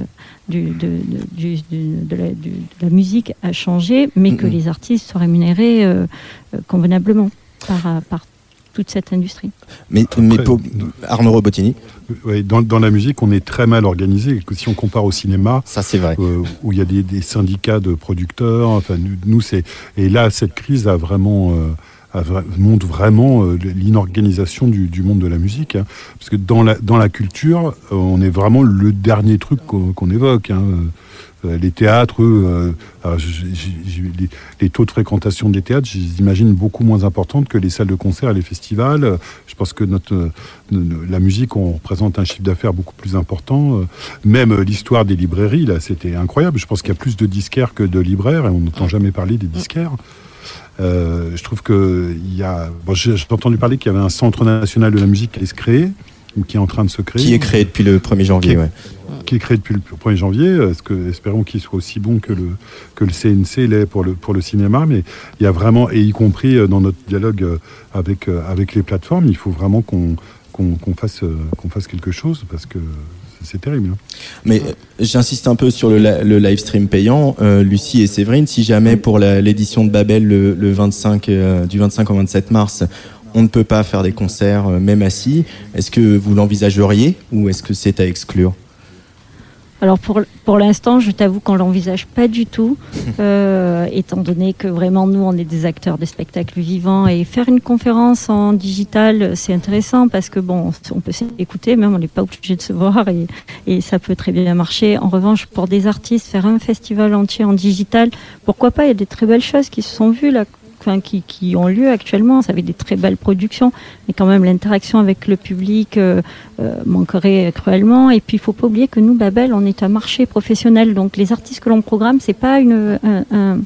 du- de, de- du- du- de la, du- de la musique a changé, mais que les artistes soient rémunérés euh, euh, convenablement par, par toute cette industrie. Mais, mais Après, pour- Arnaud Robotini, Ouais, dans, dans la musique, on est très mal organisé. Si on compare au cinéma, ça c'est vrai. euh, où il y a des, des syndicats de producteurs. Enfin, nous, c'est et là cette crise a vraiment euh, montre vraiment euh, l'inorganisation du, du monde de la musique. hein. Parce que dans la dans la culture, euh, on est vraiment le dernier truc qu'on évoque. hein. Euh, les théâtres, eux, alors, j'ai- j'ai- j'ai- les, les taux de fréquentation des théâtres, j'imagine beaucoup moins importantes que les salles de concert et les festivals. Je pense que notre, la musique, on représente un chiffre d'affaires beaucoup plus important. Même l'histoire des librairies, là, c'était incroyable. Je pense qu'il y a plus de disquaires que de libraires et on n'entend jamais parler des disquaires. Euh, je trouve que il y a. Bon, j'ai entendu parler qu'il y avait un centre national de la musique qui allait se créer ou qui est en train de se créer. Qui est créé depuis le 1er janvier, Qui- ouais. Qui est créé depuis le 1er janvier. Que, espérons qu'il soit aussi bon que le, que le CNC l'est pour le, pour le cinéma. Mais il y a vraiment, et y compris euh, dans notre dialogue euh, avec, avec les plateformes, il faut vraiment qu'on fasse, qu'on fasse quelque chose parce que c'est- terrible. hein. Mais euh, j'insiste un peu sur le, live stream payant. Euh, Lucie et Séverine, si jamais pour l'édition de Babel le, le 25, euh, du 25 au 27 mars, on ne peut pas faire des concerts même assis, est-ce que vous l'envisageriez ou est-ce que c'est à exclure? Alors pour, pour l'instant, je t'avoue qu'on l'envisage pas du tout, euh, étant donné que vraiment nous, on est des acteurs de spectacles vivants et faire une conférence en digital, c'est intéressant parce que bon, on peut s'écouter, même on n'est pas obligé de se voir et, et ça peut très bien marcher. En revanche, pour des artistes, faire un festival entier en digital, pourquoi pas? Il y a des très belles choses qui se sont vues là. Enfin, qui, qui ont lieu actuellement, ça avait des très belles productions, mais quand même l'interaction avec le public euh, euh, manquerait cruellement. Et puis il faut pas oublier que nous, Babel, on est un marché professionnel, donc les artistes que l'on programme, c'est pas une, un, un,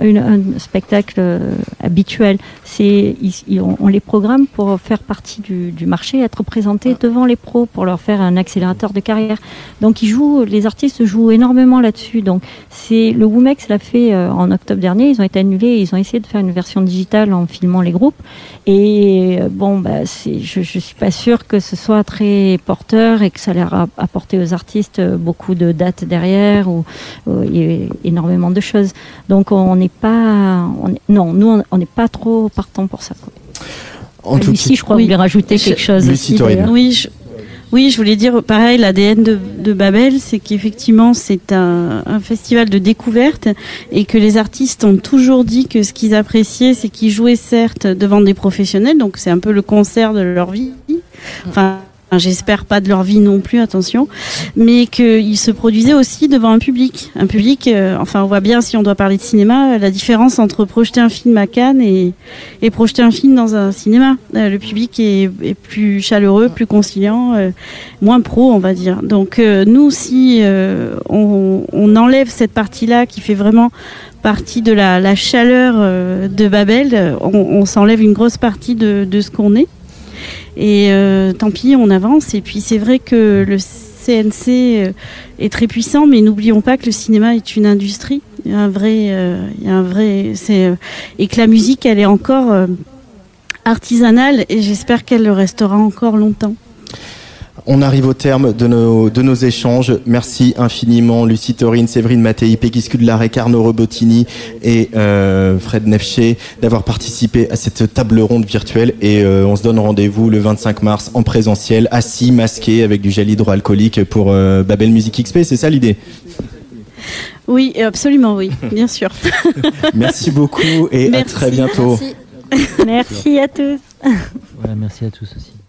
une- un spectacle euh, habituel. C'est on, on les programme pour faire partie du, du marché, être présentés devant les pros pour leur faire un accélérateur de carrière. Donc ils jouent, les artistes jouent énormément là-dessus. Donc c'est le Womex l'a fait euh, en octobre dernier. Ils ont été annulés. Ils ont essayé de faire une version digitale en filmant les groupes. Et euh, bon, bah, c'est, je, suis pas sûre que ce soit très porteur et que ça leur a apporté aux artistes euh, beaucoup de dates derrière ou, ou il y a énormément de choses. Donc on n'est pas, on est- non, nous on- n'est pas trop partant pour ça. Quoi. En tout Lucie, je crois oui. voulait rajouter Je- quelque chose. Lucie aussi. Oui, je, oui, je voulais dire pareil, l'ADN de, Babel, c'est qu'effectivement c'est un, festival de découverte et que les artistes ont toujours dit que ce qu'ils appréciaient, c'est qu'ils jouaient certes devant des professionnels, donc c'est un peu le concert de leur vie. J'espère pas de leur vie non plus, attention, mais qu'ils se produisaient aussi devant un public. Un public, euh, enfin on voit bien si on doit parler de cinéma, la différence entre projeter un film à Cannes et, et projeter un film dans un cinéma. Euh, le public est, plus chaleureux, plus conciliant, euh, moins pro, on va dire. Donc euh, nous, si on, on enlève cette partie-là qui fait vraiment partie de la, chaleur de Babel, on, s'enlève une grosse partie de ce qu'on est. Et euh, tant pis, on avance. Et puis c'est vrai que le CNC euh, est très puissant, mais n'oublions pas que le cinéma est une industrie. Un vrai, euh, il et que la musique, elle est encore artisanale et j'espère qu'elle le restera encore longtemps. On arrive au terme de nos, de nos échanges. Merci infiniment Lucie Torine, Séverine Mattei, Peggy Scudlarek, Arnaud Robotini et euh, Fred Nefché d'avoir participé à cette table ronde virtuelle. Et euh, on se donne rendez-vous le 25 mars en présentiel, assis, masqué, avec du gel hydroalcoolique pour euh, Babel Music XP. C'est ça l'idée? Oui, absolument, oui, bien sûr. Merci beaucoup et à très bientôt. Merci. Merci à tous. Voilà, merci à tous aussi.